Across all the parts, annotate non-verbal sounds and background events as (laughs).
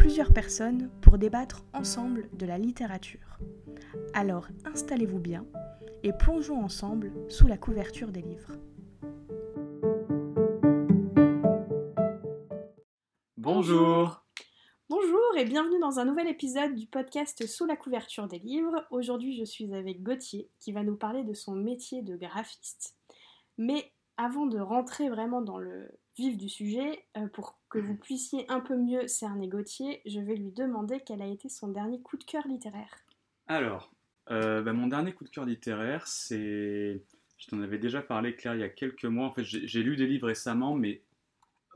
plusieurs personnes pour débattre ensemble de la littérature. Alors installez-vous bien et plongeons ensemble sous la couverture des livres. Bonjour Bonjour et bienvenue dans un nouvel épisode du podcast Sous la couverture des livres. Aujourd'hui je suis avec Gauthier qui va nous parler de son métier de graphiste. Mais avant de rentrer vraiment dans le vif du sujet, euh, pour que vous puissiez un peu mieux cerner Gauthier, je vais lui demander quel a été son dernier coup de cœur littéraire. Alors, euh, bah, mon dernier coup de cœur littéraire, c'est... Je t'en avais déjà parlé, Claire, il y a quelques mois. En fait, j'ai lu des livres récemment, mais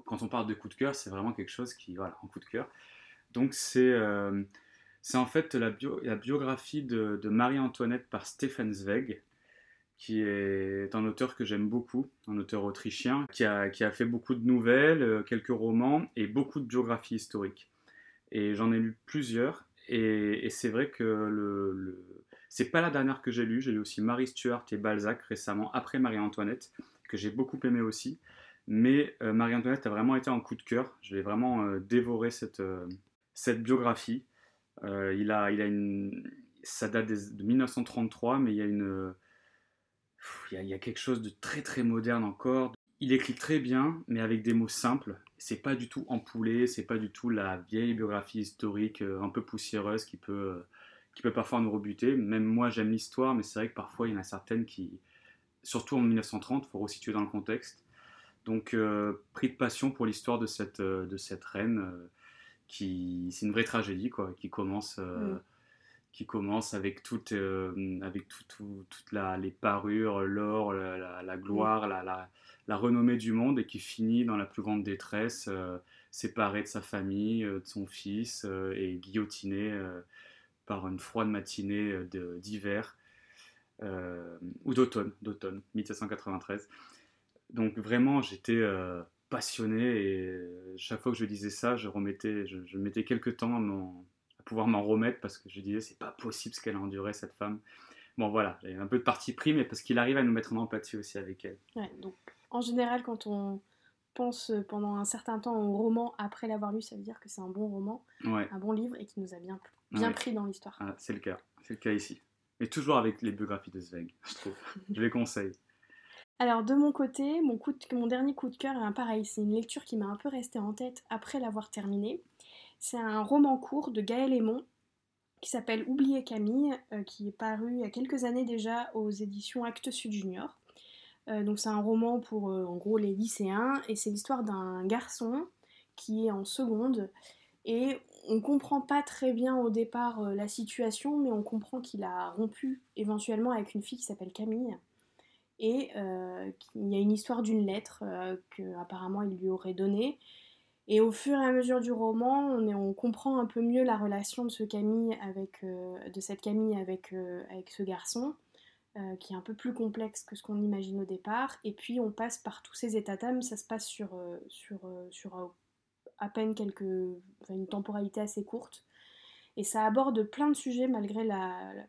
quand on parle de coup de cœur, c'est vraiment quelque chose qui... Voilà, un coup de cœur. Donc, c'est... Euh, c'est en fait la, biographie de, Marie-Antoinette par Stefan Zweig, qui est un auteur que j'aime beaucoup, un auteur autrichien, qui a, qui a, fait beaucoup de nouvelles, euh, quelques romans et beaucoup de biographies historiques. Et j'en ai lu plusieurs, et, c'est vrai que le, le... c'est pas la dernière que j'ai lue, j'ai lu aussi Marie Stuart et Balzac récemment, après Marie-Antoinette, que j'ai beaucoup aimé aussi. Mais euh, Marie-Antoinette a vraiment été un coup de cœur, je l'ai vraiment euh, dévoré cette, cette biographie. il a, il a une... Ça date de 1933, mais il y a une il y, a quelque chose de très très moderne encore. Il écrit très bien, mais avec des mots simples. C'est pas du tout empoulé, c'est pas du tout la vieille biographie historique euh, un peu poussiéreuse qui peut, euh, qui peut parfois nous rebuter. Même moi, j'aime l'histoire, mais c'est vrai que parfois il y en a certaines qui, surtout en 1930, il faut resituer dans le contexte. Donc, euh, pris de passion pour l'histoire de cette, de cette reine, qui c'est une vraie tragédie, quoi, qui commence. Mm qui commence avec toutes euh, avec tout, toutes les parures, l'or, la, gloire, la, la, renommée du monde et qui finit dans la plus grande détresse, euh, séparé de sa famille, euh, de son fils et guillotiné par une froide matinée d'hiver ou d'automne, d'automne 1793. Donc vraiment, j'étais passionné et chaque fois que je disais ça, je remettais, je, je mettais quelques temps à pouvoir m'en remettre parce que je disais c'est pas possible ce qu'elle a enduré cette femme. Bon voilà, un peu de parti pris, mais parce qu'il arrive à nous mettre en empathie aussi avec elle. Ouais, donc en général, quand on pense pendant un certain temps au roman après l'avoir lu, ça veut dire que c'est un bon roman, un bon livre et qui nous a bien, bien pris dans l'histoire. Ah, c'est le cas, c'est le cas ici. Mais toujours avec les biographies de Zweig, je trouve. je les conseille. (laughs) Alors de mon côté, mon, coup mon dernier coup de cœur est un pareil, c'est une lecture qui m'a un peu resté en tête après l'avoir terminée. C'est un roman court de Gaël Aymon qui s'appelle Oublier Camille, euh, qui est paru il y a quelques années déjà aux éditions Actes Sud Junior. Euh, donc c'est un roman pour euh, en gros les lycéens et c'est l'histoire d'un garçon qui est en seconde et on comprend pas très bien au départ la situation mais on comprend qu'il a rompu éventuellement avec une fille qui s'appelle Camille et il y a une histoire d'une lettre que apparemment il lui aurait donnée et au fur et à mesure du roman, on, comprend un peu mieux la relation de, ce Camille avec, euh, de cette Camille avec, euh, avec ce garçon, euh, qui est un peu plus complexe que ce qu'on imagine au départ. Et puis on passe par tous ces états d'âme, ça se passe sur, sur, sur à peine quelques, une temporalité assez courte. Et ça aborde plein de sujets malgré la... la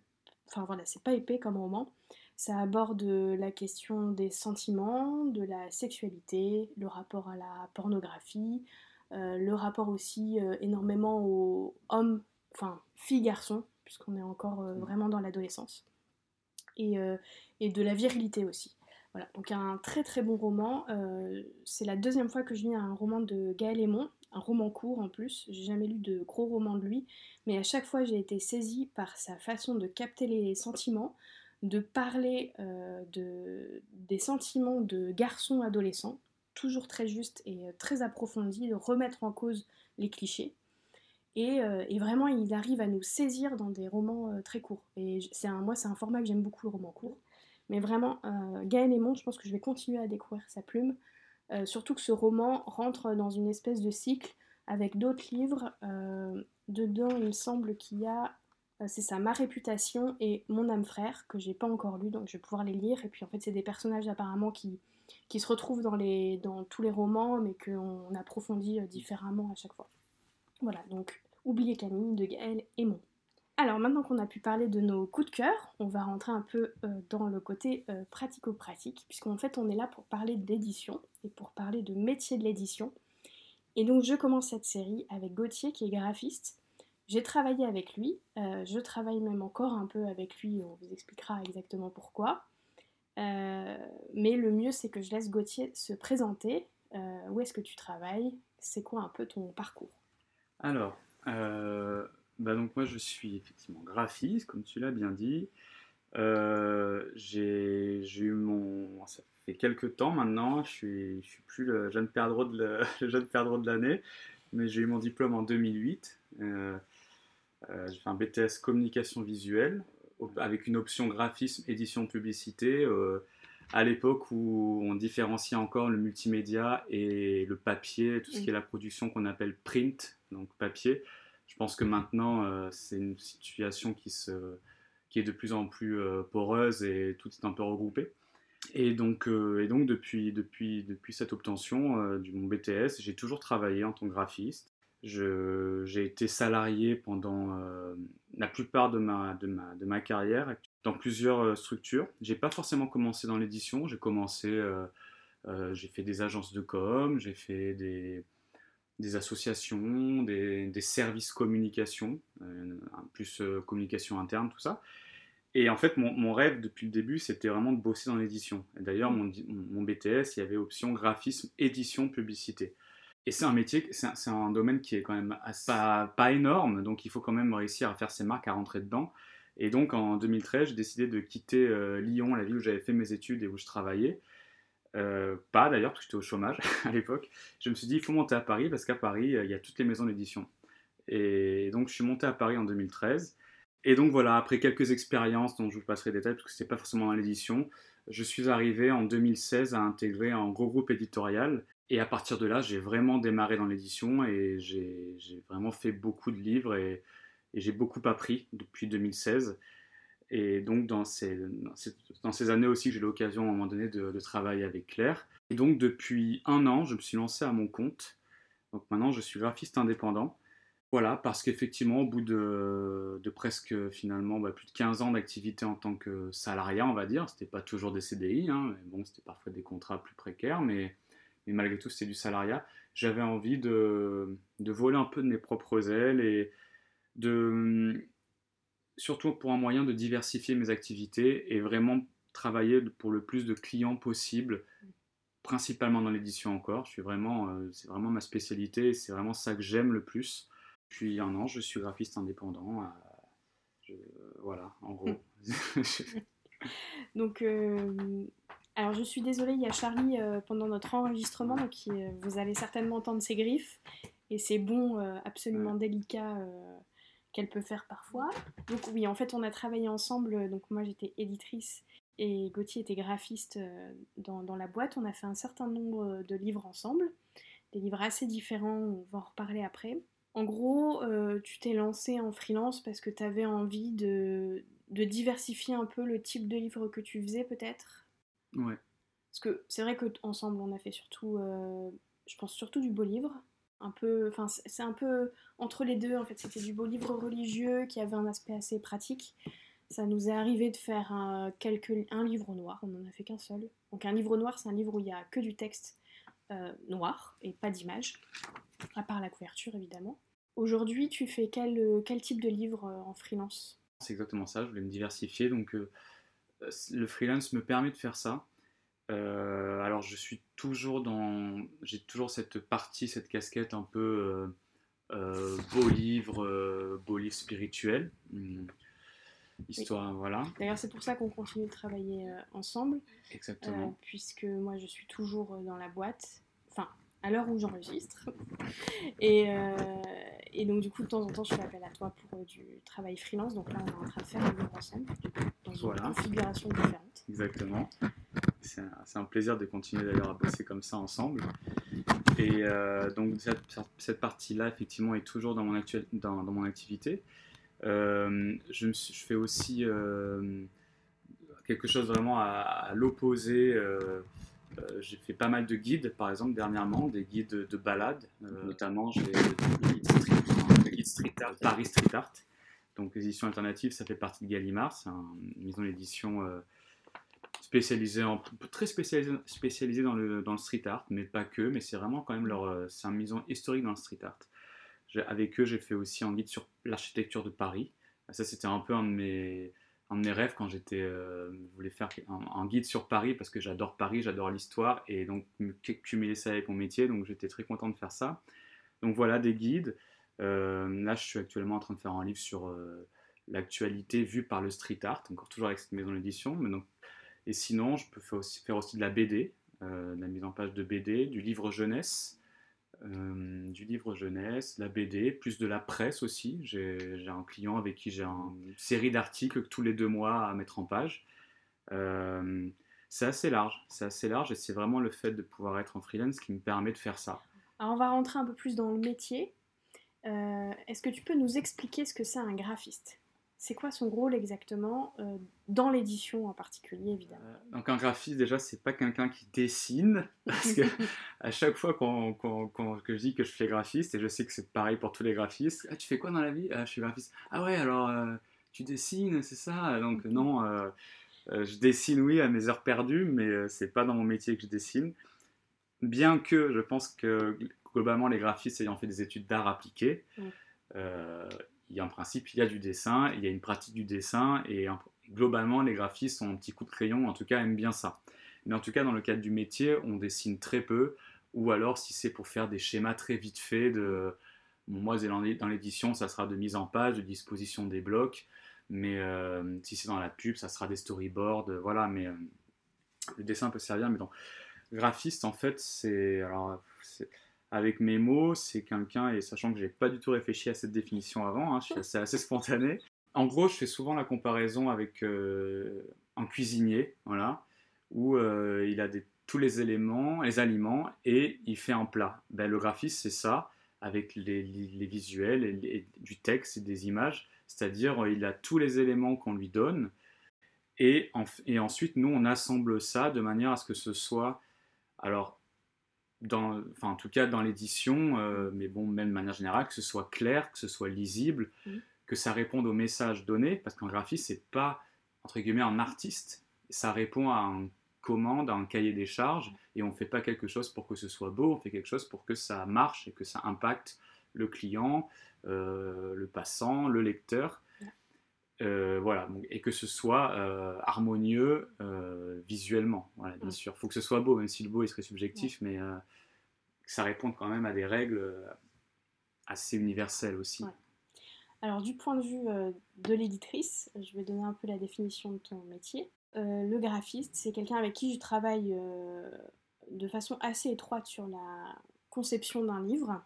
enfin voilà, c'est pas épais comme roman. Ça aborde la question des sentiments, de la sexualité, le rapport à la pornographie, euh, le rapport aussi euh, énormément aux hommes, enfin filles-garçons, puisqu'on est encore euh, vraiment dans l'adolescence, et, et, de la virilité aussi. Voilà, donc un très très bon roman. c'est la deuxième fois que je lis un roman de Gaël Aymon, un roman court en plus. J'ai jamais lu de gros romans de lui, mais à chaque fois j'ai été saisie par sa façon de capter les sentiments, de parler de, des sentiments de garçons adolescents toujours très juste et euh, très approfondi, de remettre en cause les clichés. Et, euh, vraiment, il arrive à nous saisir dans des romans euh, très courts. Et c'est moi, c'est un format que j'aime beaucoup, le roman court. Mais vraiment, euh, Gaël Aymon, je pense que je vais continuer à découvrir sa plume. surtout que ce roman rentre dans une espèce de cycle avec d'autres livres. dedans, il me semble qu'il y a Euh, c'est ça, ma réputation et mon âme frère, que j'ai pas encore lu, donc je vais pouvoir les lire. Et puis en fait, c'est des personnages apparemment qui, qui se retrouvent dans, les, dans tous les romans, mais qu'on approfondit euh, différemment à chaque fois. Voilà, donc Oubliez Camille de Gaël et mon. Alors maintenant qu'on a pu parler de nos coups de cœur, on va rentrer un peu euh, dans le côté pratico-pratique, puisqu'en fait on est là pour parler d'édition et pour parler de métier de l'édition. Et donc je commence cette série avec Gauthier qui est graphiste j'ai travaillé avec lui, euh, je travaille même encore un peu avec lui, on vous expliquera exactement pourquoi. Euh, mais le mieux, c'est que je laisse Gauthier se présenter. Euh, où est-ce que tu travailles? C'est quoi un peu ton parcours? Alors, bah donc moi je suis effectivement graphiste, comme tu l'as bien dit. j'ai eu mon. Ça fait quelques temps maintenant, je suis, suis plus le jeune perdreau (laughs) de l'année, mais j'ai eu mon diplôme en 2008. Euh, j'ai fait un BTS communication visuelle avec une option graphisme, édition, publicité. Euh, à l'époque où on différenciait encore le multimédia et le papier, tout ce qui est la production qu'on appelle print, donc papier. Je pense que maintenant, euh, c'est une situation qui, se, qui est de plus en plus poreuse et tout est un peu regroupé. Et donc, et donc depuis, depuis, depuis cette obtention du mon BTS, j'ai toujours travaillé en tant que graphiste. J'ai été salarié pendant euh, la plupart de ma, de, ma, de ma, carrière dans plusieurs euh, structures. J'ai pas forcément commencé dans l'édition, j'ai commencé, euh, j'ai fait des agences de com, j'ai fait des, des associations, des, des, services communication, plus communication interne, tout ça. Et en fait, mon, mon rêve depuis le début, c'était vraiment de bosser dans l'édition. D'ailleurs, mon, mon, BTS, il y avait option graphisme, édition, publicité. Et c'est un métier, c'est un, domaine qui est quand même pas, énorme, donc il faut quand même réussir à faire ses marques, à rentrer dedans. Et donc en 2013, j'ai décidé de quitter euh, Lyon, la ville où j'avais fait mes études et où je travaillais. Euh, pas d'ailleurs, parce que j'étais au chômage (laughs) à l'époque. Je me suis dit, il faut monter à Paris, parce qu'à Paris, euh, il y a toutes les maisons d'édition. Et donc je suis monté à Paris en 2013. Et donc voilà, après quelques expériences dont je vous passerai des détails, parce que c'était pas forcément dans l'édition, je suis arrivé en 2016 à intégrer un gros groupe éditorial et à partir de là, j'ai vraiment démarré dans l'édition et j'ai vraiment fait beaucoup de livres et, j'ai beaucoup appris depuis 2016. Et donc, dans ces, années aussi j'ai l'occasion à un moment donné de, travailler avec Claire. Et donc, depuis un an, je me suis lancé à mon compte. Donc maintenant, je suis graphiste indépendant. Voilà, parce qu'effectivement, au bout de, de, presque finalement bah, plus de 15 ans d'activité en tant que salariat, on va dire, c'était pas toujours des CDI, hein, mais bon, c'était parfois des contrats plus précaires, mais mais malgré tout c'était du salariat, j'avais envie de, de, voler un peu de mes propres ailes et de, surtout pour un moyen de diversifier mes activités et vraiment travailler pour le plus de clients possible, principalement dans l'édition encore. Euh, c'est vraiment ma spécialité, c'est vraiment ça que j'aime le plus. Depuis un an, je suis graphiste indépendant. Euh, voilà, en gros. (laughs) Donc, euh, alors je suis désolée, il y a Charlie euh, pendant notre enregistrement, donc euh, vous allez certainement entendre ses griffes et ces bons euh, absolument délicats qu'elle peut faire parfois. Donc oui, en fait on a travaillé ensemble, donc moi j'étais éditrice et Gauthier était graphiste dans, dans, la boîte. On a fait un certain nombre de livres ensemble, des livres assez différents, on va en reparler après. En gros, tu t'es lancé en freelance parce que tu avais envie de, de diversifier un peu le type de livre que tu faisais peut-être? Ouais. Parce que c'est vrai qu'ensemble, on a fait surtout, euh, je pense surtout du beau livre. Un peu, enfin, c'est un peu entre les deux en fait. C'était du beau livre religieux qui avait un aspect assez pratique. Ça nous est arrivé de faire un, quelques, un livre noir, on n'en a fait qu'un seul. Donc un livre noir, c'est un livre où il n'y a que du texte euh, noir et pas d'image, à part la couverture évidemment. Aujourd'hui, tu fais quel, quel type de livre euh, en freelance? C'est exactement ça, je voulais me diversifier, donc euh, le freelance me permet de faire ça. Euh, alors je suis toujours dans, j'ai toujours cette partie, cette casquette un peu euh, beau livre, beau livre spirituel. Hmm. Histoire, voilà. D'ailleurs, c'est pour ça qu'on continue de travailler ensemble. Exactement. puisque moi, je suis toujours dans la boîte. Enfin, à l'heure où j'enregistre. Et, et, donc, du coup, de temps en temps, je fais appel à toi pour du travail freelance. Donc là, on est en train de faire un livre ensemble voilà. configuration différente. Exactement. C'est un, plaisir de continuer d'ailleurs à bosser comme ça ensemble. Et euh, donc cette, cette partie-là, effectivement, est toujours dans mon, actuel, dans, dans mon activité. je, je, fais aussi quelque chose vraiment à, l'opposé. j'ai fait pas mal de guides, par exemple, dernièrement, des guides de balade. notamment, j'ai le guide street, art, Paris Street Art. Donc, les éditions alternatives, ça fait partie de Gallimard. C'est une maison d'édition spécialisé en, très spécialisé, spécialisé dans, le, dans le street art, mais pas que, mais c'est vraiment quand même leur, euh, c'est une maison historique dans le street art. Avec eux, j'ai fait aussi un guide sur l'architecture de Paris. Ça, c'était un peu un de mes, un de mes rêves quand j'étais, euh, voulais faire un, guide sur Paris parce que j'adore Paris, j'adore l'histoire et donc cumuler ça avec mon métier. Donc j'étais très content de faire ça. Donc voilà des guides. Euh, là, je suis actuellement en train de faire un livre sur euh, l'actualité vue par le street art, encore toujours avec cette maison d'édition. Et sinon, je peux faire aussi, faire aussi de la BD, euh, de la mise en page de BD, du livre jeunesse, du livre jeunesse, la BD, plus de la presse aussi. J'ai un client avec qui j'ai une série d'articles tous les deux mois à mettre en page. C'est assez large, c'est assez large et c'est vraiment le fait de pouvoir être en freelance qui me permet de faire ça. Alors on va rentrer un peu plus dans le métier. Est-ce que tu peux nous expliquer ce que c'est un graphiste? C'est quoi son rôle exactement euh, dans l'édition en particulier évidemment? Euh, Donc un graphiste déjà c'est pas quelqu'un qui dessine (laughs) parce que (laughs) à chaque fois quand, que je dis que je fais graphiste et je sais que c'est pareil pour tous les graphistes, ah, tu fais quoi dans la vie? Ah, Je suis graphiste. Ah ouais alors euh, tu dessines c'est ça? Donc non, je dessine oui à mes heures perdues mais c'est pas dans mon métier que je dessine. Bien que je pense que globalement les graphistes ayant fait des études d'art appliqué il y a un principe, il y a du dessin, il y a une pratique du dessin, et globalement, les graphistes ont un petit coup de crayon, en tout cas, aiment bien ça. Mais en tout cas, dans le cadre du métier, on dessine très peu, ou alors si c'est pour faire des schémas très vite faits de... moi, dans l'édition, ça sera de mise en page, de disposition des blocs, mais euh, si c'est dans la pub, ça sera des storyboards, voilà, mais euh, le dessin peut servir, mais donc, graphiste, en fait, c'est... Alors, avec mes mots, c'est quelqu'un, et sachant que j'ai pas du tout réfléchi à cette définition avant, hein, je suis assez, spontané. En gros, je fais souvent la comparaison avec euh, un cuisinier, voilà, où euh, il a tous les éléments, les aliments, et il fait un plat. Ben, le graphiste, c'est ça, avec les, visuels, du texte et des images, c'est-à-dire il a tous les éléments qu'on lui donne, et, et ensuite, nous, on assemble ça de manière à ce que ce soit, alors, dans, enfin, en tout cas dans l'édition, euh, mais bon, même de manière générale, que ce soit clair, que ce soit lisible, que ça réponde au message donné, parce qu'un graphiste, c'est pas, entre guillemets, un artiste, ça répond à une commande, à un cahier des charges, et on ne fait pas quelque chose pour que ce soit beau, on fait quelque chose pour que ça marche et que ça impacte le client, euh, le passant, le lecteur. Euh, voilà, et que ce soit harmonieux visuellement, voilà, bien sûr. Il faut que ce soit beau, même si le beau il serait subjectif, mais que ça réponde quand même à des règles euh, assez universelles aussi. Alors du point de vue euh, de l'éditrice, je vais donner un peu la définition de ton métier. Euh, le graphiste, c'est quelqu'un avec qui je travaille de façon assez étroite sur la conception d'un livre.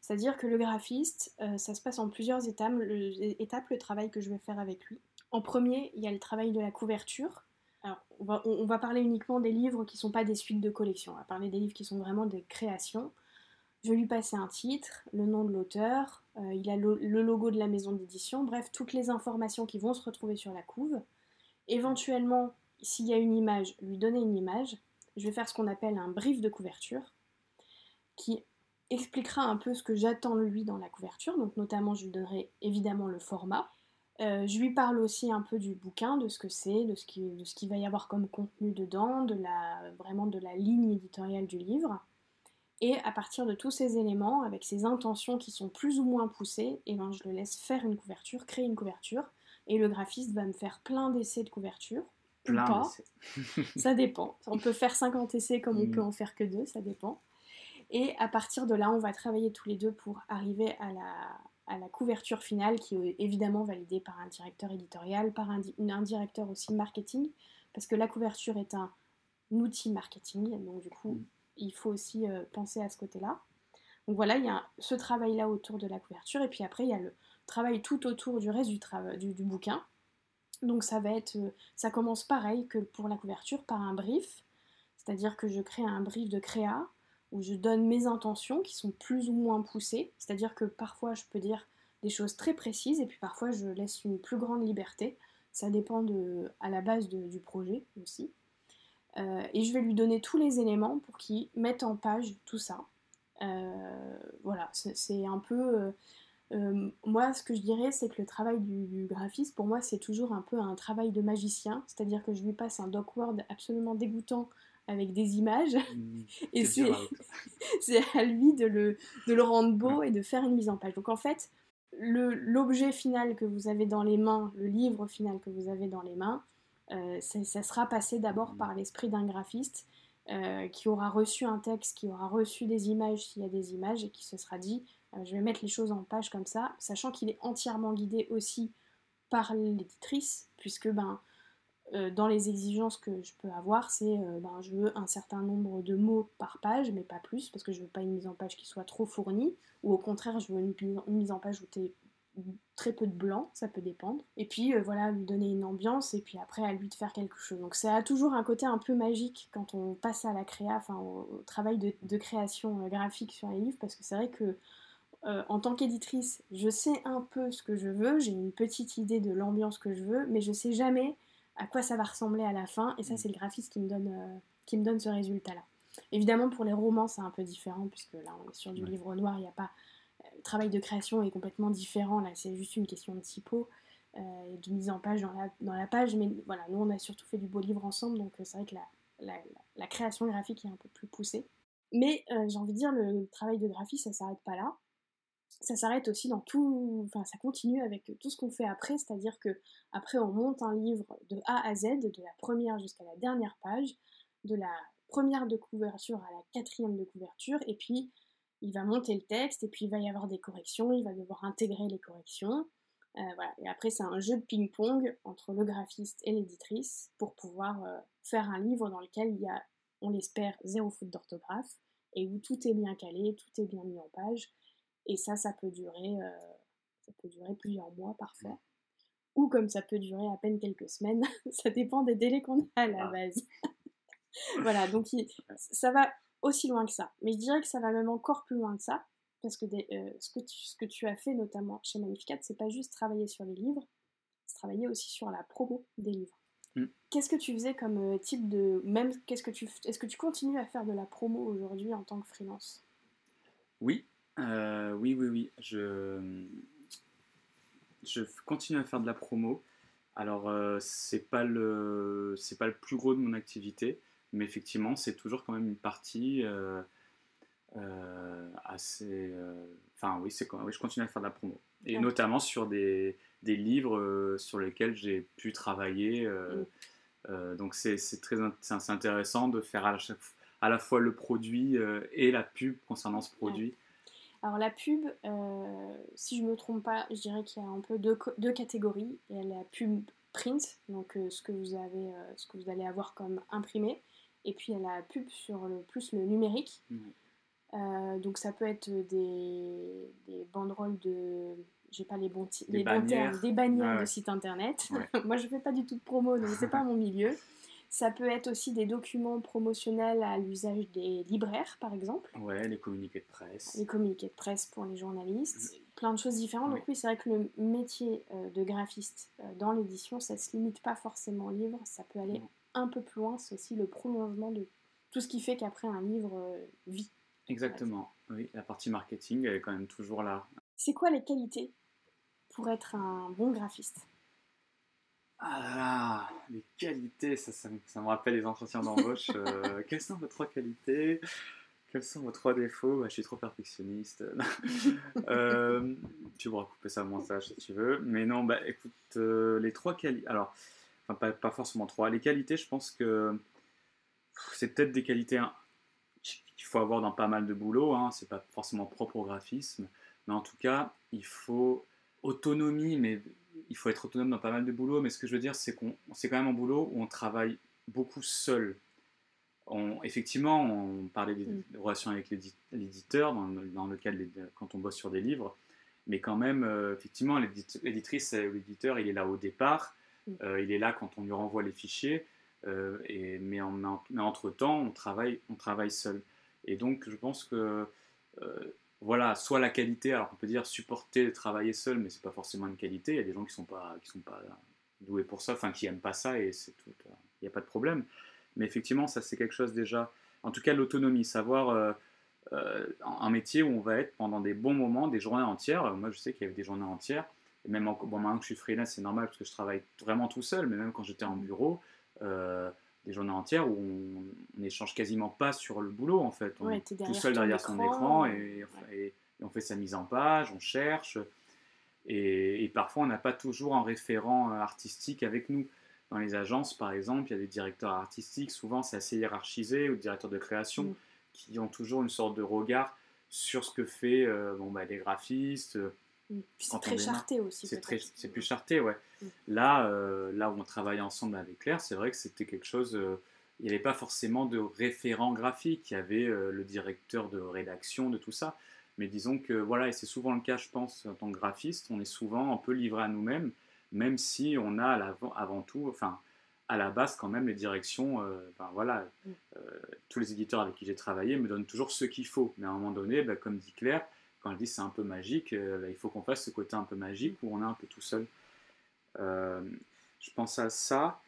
C'est-à-dire que le graphiste, ça se passe en plusieurs étapes le, le travail que je vais faire avec lui. En premier, il y a le travail de la couverture. Alors, on va, parler uniquement des livres qui ne sont pas des suites de collection. On va parler des livres qui sont vraiment des créations. Je vais lui passer un titre, le nom de l'auteur, euh, il a le, logo de la maison d'édition, bref, toutes les informations qui vont se retrouver sur la couve. Éventuellement, s'il y a une image, lui donner une image. Je vais faire ce qu'on appelle un brief de couverture qui expliquera un peu ce que j'attends de lui dans la couverture. Donc notamment, je lui donnerai évidemment le format. Euh, je lui parle aussi un peu du bouquin, de ce que c'est, de ce qu'il va y avoir comme contenu dedans, de la, vraiment de la ligne éditoriale du livre. Et à partir de tous ces éléments, avec ces intentions qui sont plus ou moins poussées, et eh ben, je le laisse faire une couverture, créer une couverture, et le graphiste va me faire plein d'essais de couverture. Plein pas. ça dépend. On peut faire 50 essais comme on mm. peut en faire que deux, ça dépend. Et à partir de là, on va travailler tous les deux pour arriver à la, à la couverture finale qui est évidemment validée par un directeur éditorial, par un, directeur aussi marketing, parce que la couverture est un outil marketing, donc du coup mm. il faut aussi euh, penser à ce côté-là. Donc voilà, il y a ce travail-là autour de la couverture, et puis après il y a le travail tout autour du reste du, du, bouquin. Donc ça va être, euh, ça commence pareil que pour la couverture par un brief, c'est-à-dire que je crée un brief de créa, où je donne mes intentions qui sont plus ou moins poussées. C'est-à-dire que parfois je peux dire des choses très précises et puis parfois je laisse une plus grande liberté. Ça dépend de, à la base du projet aussi. Euh, et je vais lui donner tous les éléments pour qu'il mette en page tout ça. Euh, voilà, c'est un peu... Euh, moi, ce que je dirais, c'est que le travail du, graphiste, pour moi, c'est toujours un peu un travail de magicien. C'est-à-dire que je lui passe un doc Word absolument dégoûtant avec des images. Mmh, (laughs) et (laughs) c'est à lui de le, de le rendre beau et de faire une mise en page. Donc en fait, l'objet final que vous avez dans les mains, le livre final que vous avez dans les mains, euh, ça sera passé d'abord par l'esprit d'un graphiste euh, qui aura reçu un texte, qui aura reçu des images s'il y a des images et qui se sera dit euh, je vais mettre les choses en page comme ça, sachant qu'il est entièrement guidé aussi par l'éditrice, puisque ben, dans les exigences que je peux avoir, c'est ben, je veux un certain nombre de mots par page, mais pas plus, parce que je veux pas une mise en page qui soit trop fournie, ou au contraire, je veux une, mise en page où tu très peu de blanc, ça peut dépendre. Et puis euh, voilà, lui donner une ambiance et puis après à lui de faire quelque chose. Donc ça a toujours un côté un peu magique quand on passe à la créa, enfin au, travail de, création euh, graphique sur les livres, parce que c'est vrai que euh, en tant qu'éditrice, je sais un peu ce que je veux, j'ai une petite idée de l'ambiance que je veux, mais je sais jamais à quoi ça va ressembler à la fin, et ça c'est le graphiste qui me donne, qui me donne ce résultat-là. Évidemment pour les romans c'est un peu différent, puisque là on est sur du livre noir, il n'y a pas le travail de création est complètement différent. Là, c'est juste une question de typo euh, et de mise en page dans la, dans la page. Mais voilà, nous, on a surtout fait du beau livre ensemble, donc euh, c'est vrai que la, la, création graphique est un peu plus poussée. Mais euh, j'ai envie de dire, le, travail de graphiste, ça s'arrête pas là. Ça s'arrête aussi dans tout, enfin ça continue avec tout ce qu'on fait après, c'est-à-dire que après on monte un livre de A à Z, de la première jusqu'à la dernière page, de la première de couverture à la quatrième de couverture, et puis il va monter le texte et puis il va y avoir des corrections, il va devoir intégrer les corrections. Euh, voilà. Et après, c'est un jeu de ping-pong entre le graphiste et l'éditrice pour pouvoir euh, faire un livre dans lequel il y a, on l'espère, zéro faute d'orthographe et où tout est bien calé, tout est bien mis en page. Et ça, ça peut durer, euh, ça peut durer plusieurs mois parfois. Ou comme ça peut durer à peine quelques semaines, (laughs) ça dépend des délais qu'on a à la ah. base. (laughs) voilà, donc ça va aussi loin que ça. Mais je dirais que ça va même encore plus loin que ça, parce que euh, ce, que tu, ce, que tu, as fait notamment chez Magnificat, c'est pas juste travailler sur les livres, c'est travailler aussi sur la promo des livres. Mm. Qu'est-ce que tu faisais comme euh, type de. Même, qu'est-ce que tu. Est-ce que tu continues à faire de la promo aujourd'hui en tant que freelance? Oui, euh, oui, oui, oui. Je, je continue à faire de la promo. Alors, c'est pas le, c'est pas le plus gros de mon activité. Mais effectivement, c'est toujours quand même une partie euh, euh, assez. Euh, enfin, oui, c'est oui, je continue à faire de la promo. Et notamment sur des, des livres sur lesquels j'ai pu travailler. Mm. donc, c'est très c'est intéressant de faire à la, à la fois le produit et la pub concernant ce produit. Alors la pub, si je ne me trompe pas, je dirais qu'il y a un peu deux, deux catégories. Il y a la pub print, donc ce, que vous avez, ce que vous allez avoir comme imprimé, et puis il y a la pub sur le plus le numérique. Euh, donc ça peut être des, des banderoles de j'ai pas les bons, les bons termes, des bannières de sites internet. (laughs) Moi je fais pas du tout de promo donc c'est pas mon milieu. Ça peut être aussi des documents promotionnels à l'usage des libraires par exemple. Ouais, les communiqués de presse. Les communiqués de presse pour les journalistes. Plein de choses différentes. Donc oui, c'est vrai que le métier euh, de graphiste euh, dans l'édition, ça se limite pas forcément au livre, ça peut aller un peu plus loin, c'est aussi le prolongement de tout ce qui fait qu'après un livre euh, vit. Exactement, oui, la partie marketing, elle est quand même toujours là. C'est quoi les qualités pour être un bon graphiste? Ah là là, les qualités, ça, ça, me rappelle les entretiens d'embauche. Euh, (laughs) quelles sont vos trois qualités? Quels sont vos trois défauts? Bah, Je suis trop perfectionniste. (laughs) Euh, tu pourras couper ça au montage si tu veux. Mais non, bah écoute, les trois qualités. Alors, pas, forcément trois. Les qualités, je pense que c'est peut-être des qualités qu'il faut avoir dans pas mal de boulot. Hein. C'est pas forcément propre au graphisme, mais en tout cas, il faut autonomie, mais il faut être autonome dans pas mal de boulot. Mais ce que je veux dire, c'est qu'on c'est quand même un boulot où on travaille beaucoup seul. On, effectivement, on parlait des, mm. relations avec l'éditeur dans, dans, le cas quand on bosse sur des livres, mais quand même, euh, effectivement, l'éditrice ou l'éditeur, il est là au départ. Euh, il est là quand on lui renvoie les fichiers, euh, et, mais, entre-temps, on travaille, on travaille seul. Et donc, je pense que euh, voilà, soit la qualité, alors on peut dire supporter travailler seul, mais c'est pas forcément une qualité. Il y a des gens qui sont pas, qui sont pas doués pour ça, enfin qui aiment pas ça et c'est tout. Il n'y a pas de problème. Mais effectivement, ça c'est quelque chose déjà. En tout cas, l'autonomie, savoir euh, euh, un métier où on va être pendant des bons moments, des journées entières. Moi, je sais qu'il y avait des journées entières. Et même bon, maintenant que je suis freelance, c'est normal parce que je travaille vraiment tout seul. Mais même quand j'étais en bureau. Euh, des journées entières où on n'échange quasiment pas sur le boulot en fait. On est tout seul derrière son écran et, on fait sa mise en page, on cherche. Et, parfois on n'a pas toujours un référent artistique avec nous. Dans les agences par exemple, il y a des directeurs artistiques, souvent c'est assez hiérarchisé, ou directeurs de création, mm. qui ont toujours une sorte de regard sur ce que fait euh, bon, bah, les graphistes, c'est très charté aussi. C'est plus charté, ouais. Mm. Là, euh, là où on travaille ensemble avec Claire, c'est vrai que c'était quelque chose. Euh, il n'y avait pas forcément de référent graphique. Il y avait euh, le directeur de rédaction, de tout ça. Mais disons que voilà, et c'est souvent le cas, je pense, en tant que graphiste, on est souvent un peu livré à nous-mêmes, même si on a avant, avant tout, enfin, à la base quand même les directions. voilà, mm. tous les éditeurs avec qui j'ai travaillé me donnent toujours ce qu'il faut. Mais à un moment donné, bah, comme dit Claire quand je dis c'est un peu magique, euh, il faut qu'on fasse ce côté un peu magique où on est un peu tout seul. Euh, je pense à ça.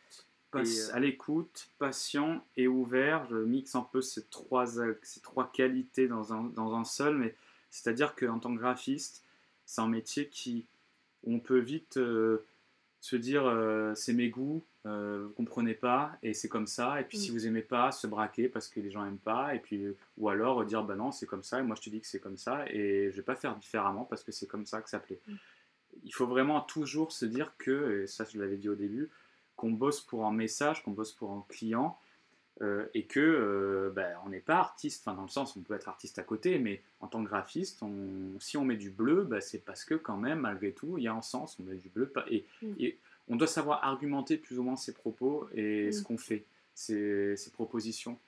Euh, à l'écoute, patient et ouvert. Je mixe un peu ces trois, ces trois qualités dans un, dans un seul, mais c'est-à-dire qu'en tant que graphiste, c'est un métier qui, on peut vite se dire c'est mes goûts, euh, vous comprenez pas et c'est comme ça. Et puis si mm. vous aimez pas, se braquer parce que les gens aiment pas. Et puis ou alors dire bah non c'est comme ça et moi je te dis que c'est comme ça et je vais pas faire différemment parce que c'est comme ça que ça plaît. Mm. Il faut vraiment toujours se dire que et ça je l'avais dit au début qu'on bosse pour un message, qu'on bosse pour un client euh, et que euh, ben, on n'est pas artiste, enfin dans le sens on peut être artiste à côté, mais en tant que graphiste, si on met du bleu, ben, c'est parce que quand même malgré tout il y a un sens, on met du bleu et, mm. et on doit savoir argumenter plus ou moins ses propos et mm. ce qu'on fait, ses, propositions.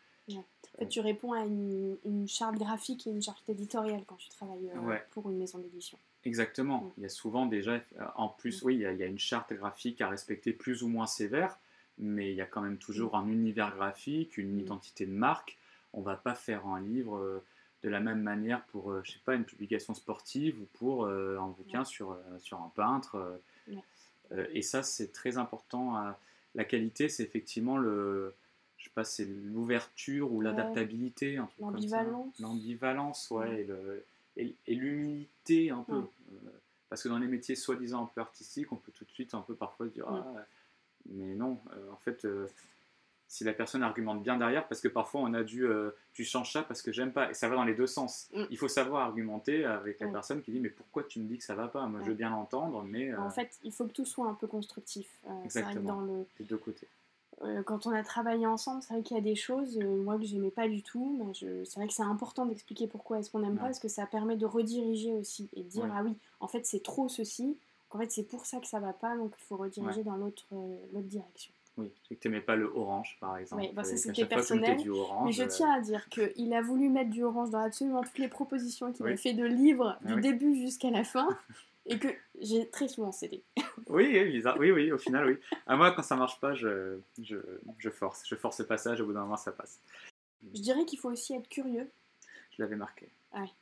tu réponds à une, charte graphique et une charte éditoriale quand tu travailles euh, pour une maison d'édition. Exactement. Mm. Il y a souvent déjà, en plus, oui, il y, a, une charte graphique à respecter plus ou moins sévère mais il y a quand même toujours un univers graphique, une mm. identité de marque. On va pas faire un livre euh, de la même manière pour, euh, je sais pas, une publication sportive ou pour euh, un bouquin sur, sur un peintre. Et ça, c'est très important. La qualité, c'est effectivement le, je sais pas, c'est l'ouverture ou l'adaptabilité. L'ambivalence. L'ambivalence, ouais, et, l'humilité un peu. parce que dans les métiers soi-disant un peu artistiques, on peut tout de suite un peu parfois dire, ah, mais non, euh, en fait, euh, si la personne argumente bien derrière, parce que parfois on a dû, euh, tu changes ça parce que j'aime pas, et ça va dans les deux sens. Mm. Il faut savoir argumenter avec la personne qui dit mais pourquoi tu me dis que ça va pas? Moi je veux bien l'entendre, mais en fait il faut que tout soit un peu constructif. Exactement. Dans le... Les deux côtés. quand on a travaillé ensemble, c'est vrai qu'il y a des choses moi que j'aimais pas du tout. C'est vrai que c'est important d'expliquer pourquoi est-ce qu'on n'aime pas, parce que ça permet de rediriger aussi et de dire ah oui, en fait c'est trop ceci en fait, c'est pour ça que ça va pas, donc il faut rediriger dans l'autre euh, l'autre direction. Oui, c'est que tu n'aimais pas le orange, par exemple. Oui, bah ça c'était personnel. mais je euh, tiens à dire qu'il a voulu mettre du orange dans absolument toutes les propositions qu'il a fait de livres, du début jusqu'à la fin, (laughs) et que j'ai très souvent cédé. oui, oui, oui, oui, au final, oui. À moi, quand ça marche pas, je, je, je force. Je force le passage, au bout d'un moment, ça passe. Je dirais qu'il faut aussi être curieux. Je l'avais marqué.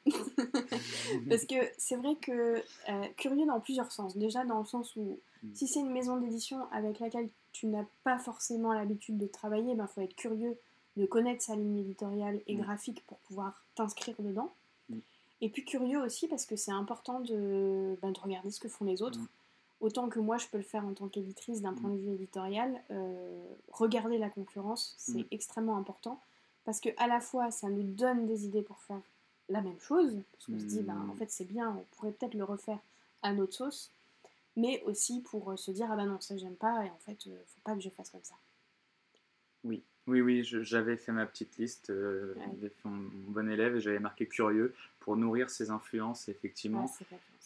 (laughs) Parce que c'est vrai que euh, curieux dans plusieurs sens. Déjà dans le sens où mm. si c'est une maison d'édition avec laquelle tu n'as pas forcément l'habitude de travailler, il ben, faut être curieux de connaître sa ligne éditoriale et mm. graphique pour pouvoir t'inscrire dedans. Mm. Et puis curieux aussi parce que c'est important de, ben, de, regarder ce que font les autres. Autant que moi je peux le faire en tant qu'éditrice d'un point de vue éditorial, euh, regarder la concurrence, c'est extrêmement important parce que à la fois ça nous donne des idées pour faire la même chose, parce qu'on se dit, ben, en hmm. fait c'est bien, on pourrait peut-être le refaire à notre sauce, mais aussi pour euh, se dire, ah ben non, ça j'aime pas, et en fait, euh, faut pas que je fasse comme ça. Oui, oui, oui, j'avais fait ma petite liste, euh, j'avais fait mon, bon élève et j'avais marqué curieux pour nourrir ses influences, effectivement.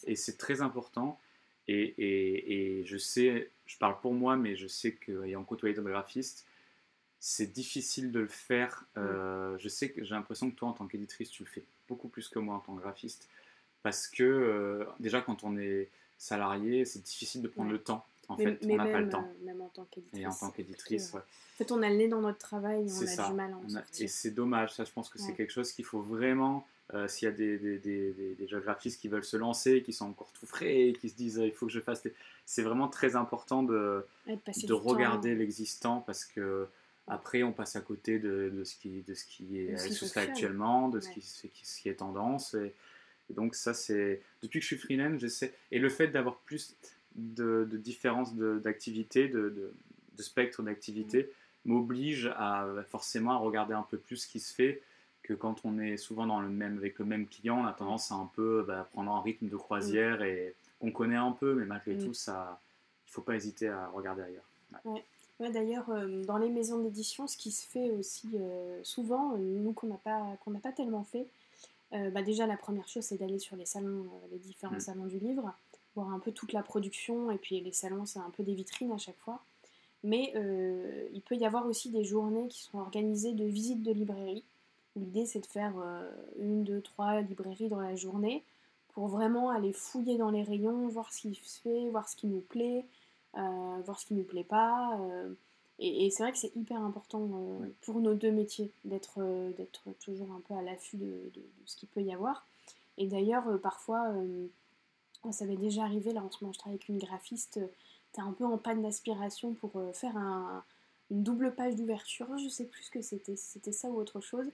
et c'est très important. Et, et, et, je sais, je parle pour moi, mais je sais qu'ayant côtoyé de graphistes, c'est difficile de le faire. Euh, je sais que j'ai l'impression que toi, en tant qu'éditrice, tu le fais beaucoup plus que moi en tant que graphiste. Parce que euh, déjà, quand on est salarié, c'est difficile de prendre le temps. En fait, on n'a pas le temps. Euh, même en tant qu'éditrice. Et en tant qu'éditrice, ouais. En fait, on a le nez dans notre travail et on a du mal à en sortir. Et c'est dommage, ça, je pense que c'est quelque chose qu'il faut vraiment s'il y a des, des, des, des, jeunes graphistes qui veulent se lancer, qui sont encore tout frais, qui se disent il faut que je fasse. C'est vraiment très important de, de regarder l'existant parce que après on passe à côté de, de ce, qui, de ce qui est ce actuellement, de ce, qui, ce, qui, est tendance. Et, donc ça c'est depuis que je suis freelance, j'essaie et le fait d'avoir plus de, de différences d'activités, de, de, de, spectre d'activités m'oblige à forcément à regarder un peu plus ce qui se fait que quand on est souvent dans le même, avec le même client, on a tendance à un peu bah, prendre un rythme de croisière et qu'on connaît un peu, mais malgré mm. tout, ça, il ne faut pas hésiter à regarder ailleurs. Ouais. D'ailleurs, euh, dans les maisons d'édition, ce qui se fait aussi euh, souvent, euh, nous qu'on n'a pas, qu'on n'a pas tellement fait, bah, déjà la première chose c'est d'aller sur les salons, les différents mm. salons du livre, voir un peu toute la production, et puis les salons c'est un peu des vitrines à chaque fois. Mais il peut y avoir aussi des journées qui sont organisées de visites de librairies L'idée, c'est de faire euh, une, deux, trois librairies dans la journée pour vraiment aller fouiller dans les rayons, voir ce qui se fait, voir ce qui nous plaît, voir ce qui nous plaît pas. Euh. et, c'est vrai que c'est hyper important pour nos deux métiers d'être toujours un peu à l'affût de, ce qu'il peut y avoir. Et d'ailleurs, parfois, ça m'est déjà arrivé, là en ce moment je travaille avec une graphiste, tu es un peu en panne d'aspiration pour faire une double page d'ouverture, je sais plus ce que c'était, c'était ça ou autre chose.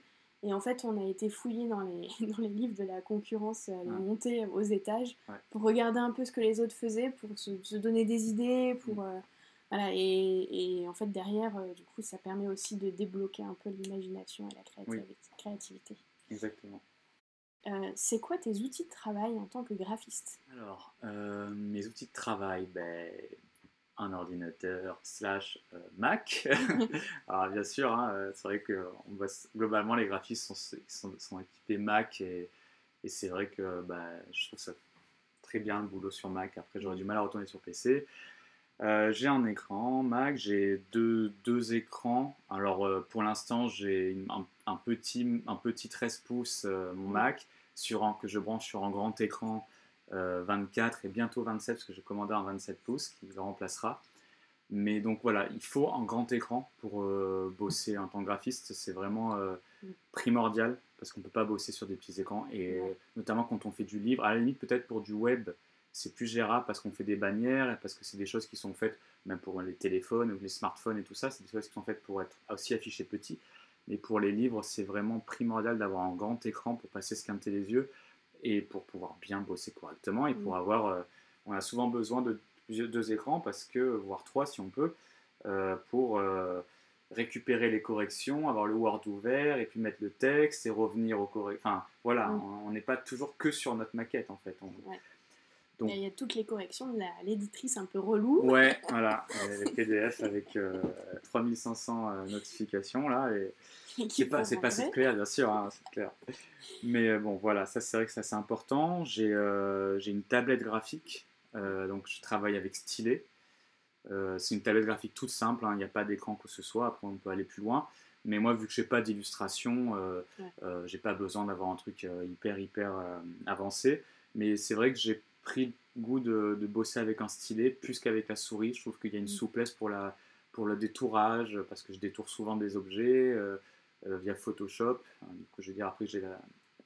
Et en fait, on a été fouillé dans les, (laughs) dans les livres de la concurrence, euh, monter aux étages, pour regarder un peu ce que les autres faisaient, pour se, donner des idées, pour... Mm. Euh, voilà, et, et, en fait, derrière, euh, du coup, ça permet aussi de débloquer un peu l'imagination et la créativité. Exactement. c'est quoi tes outils de travail en tant que graphiste? Alors, mes outils de travail, ben, un ordinateur slash euh, Mac. (laughs) Alors bien sûr, hein, euh, c'est vrai que on globalement les graphistes sont, sont, équipés Mac et, et c'est vrai que bah, je trouve ça très bien le boulot sur Mac. Après j'aurais du mal à retourner sur PC. Euh, j'ai un écran Mac, j'ai deux, deux, écrans. Alors pour l'instant j'ai un, un, petit, un petit 13 pouces mon Mac sur un, que je branche sur un grand écran 24 euh, et bientôt 27 parce que j'ai commandé un 27 pouces qui le remplacera. Mais donc voilà, il faut un grand écran pour euh, bosser en tant que graphiste. C'est vraiment euh, mm. primordial parce qu'on ne peut pas bosser sur des petits écrans. Et notamment quand on fait du livre, à la limite peut-être pour du web, c'est plus gérable parce qu'on fait des bannières et parce que c'est des choses qui sont faites même pour les téléphones ou les smartphones et tout ça. C'est des choses qui sont faites pour être aussi affichées petit. Mais pour les livres, c'est vraiment primordial d'avoir un grand écran pour passer scanner les yeux et pour pouvoir bien bosser correctement et pour avoir, euh, on a souvent besoin de deux écrans parce que, voire trois si on peut, euh, pour euh, récupérer les corrections, avoir le Word ouvert et puis mettre le texte et revenir au corrections. Enfin voilà, on n'est pas toujours que sur notre maquette en fait. Donc, il y a toutes les corrections de l'éditrice un peu relou. Ouais, (laughs) voilà, les PDF avec 3500 notifications là et c'est pas, c'est pas si clair, bien sûr, hein, c'est clair. Mais euh, bon, voilà, ça c'est vrai que ça c'est important. J'ai, euh, j'ai une tablette graphique, euh, donc je travaille avec stylet. c'est une tablette graphique toute simple, hein, il n'y a pas d'écran que ce soit, après on peut aller plus loin. Mais moi, vu que j'ai pas d'illustration, euh, j'ai pas besoin d'avoir un truc hyper hyper avancé. Mais c'est vrai que j'ai pris goût de, de, bosser avec un stylet plus qu'avec la souris. Je trouve qu'il y a une mm. souplesse pour, la, pour le détourage, parce que je détourne souvent des objets. Euh, via Photoshop. je veux dire, après, j'ai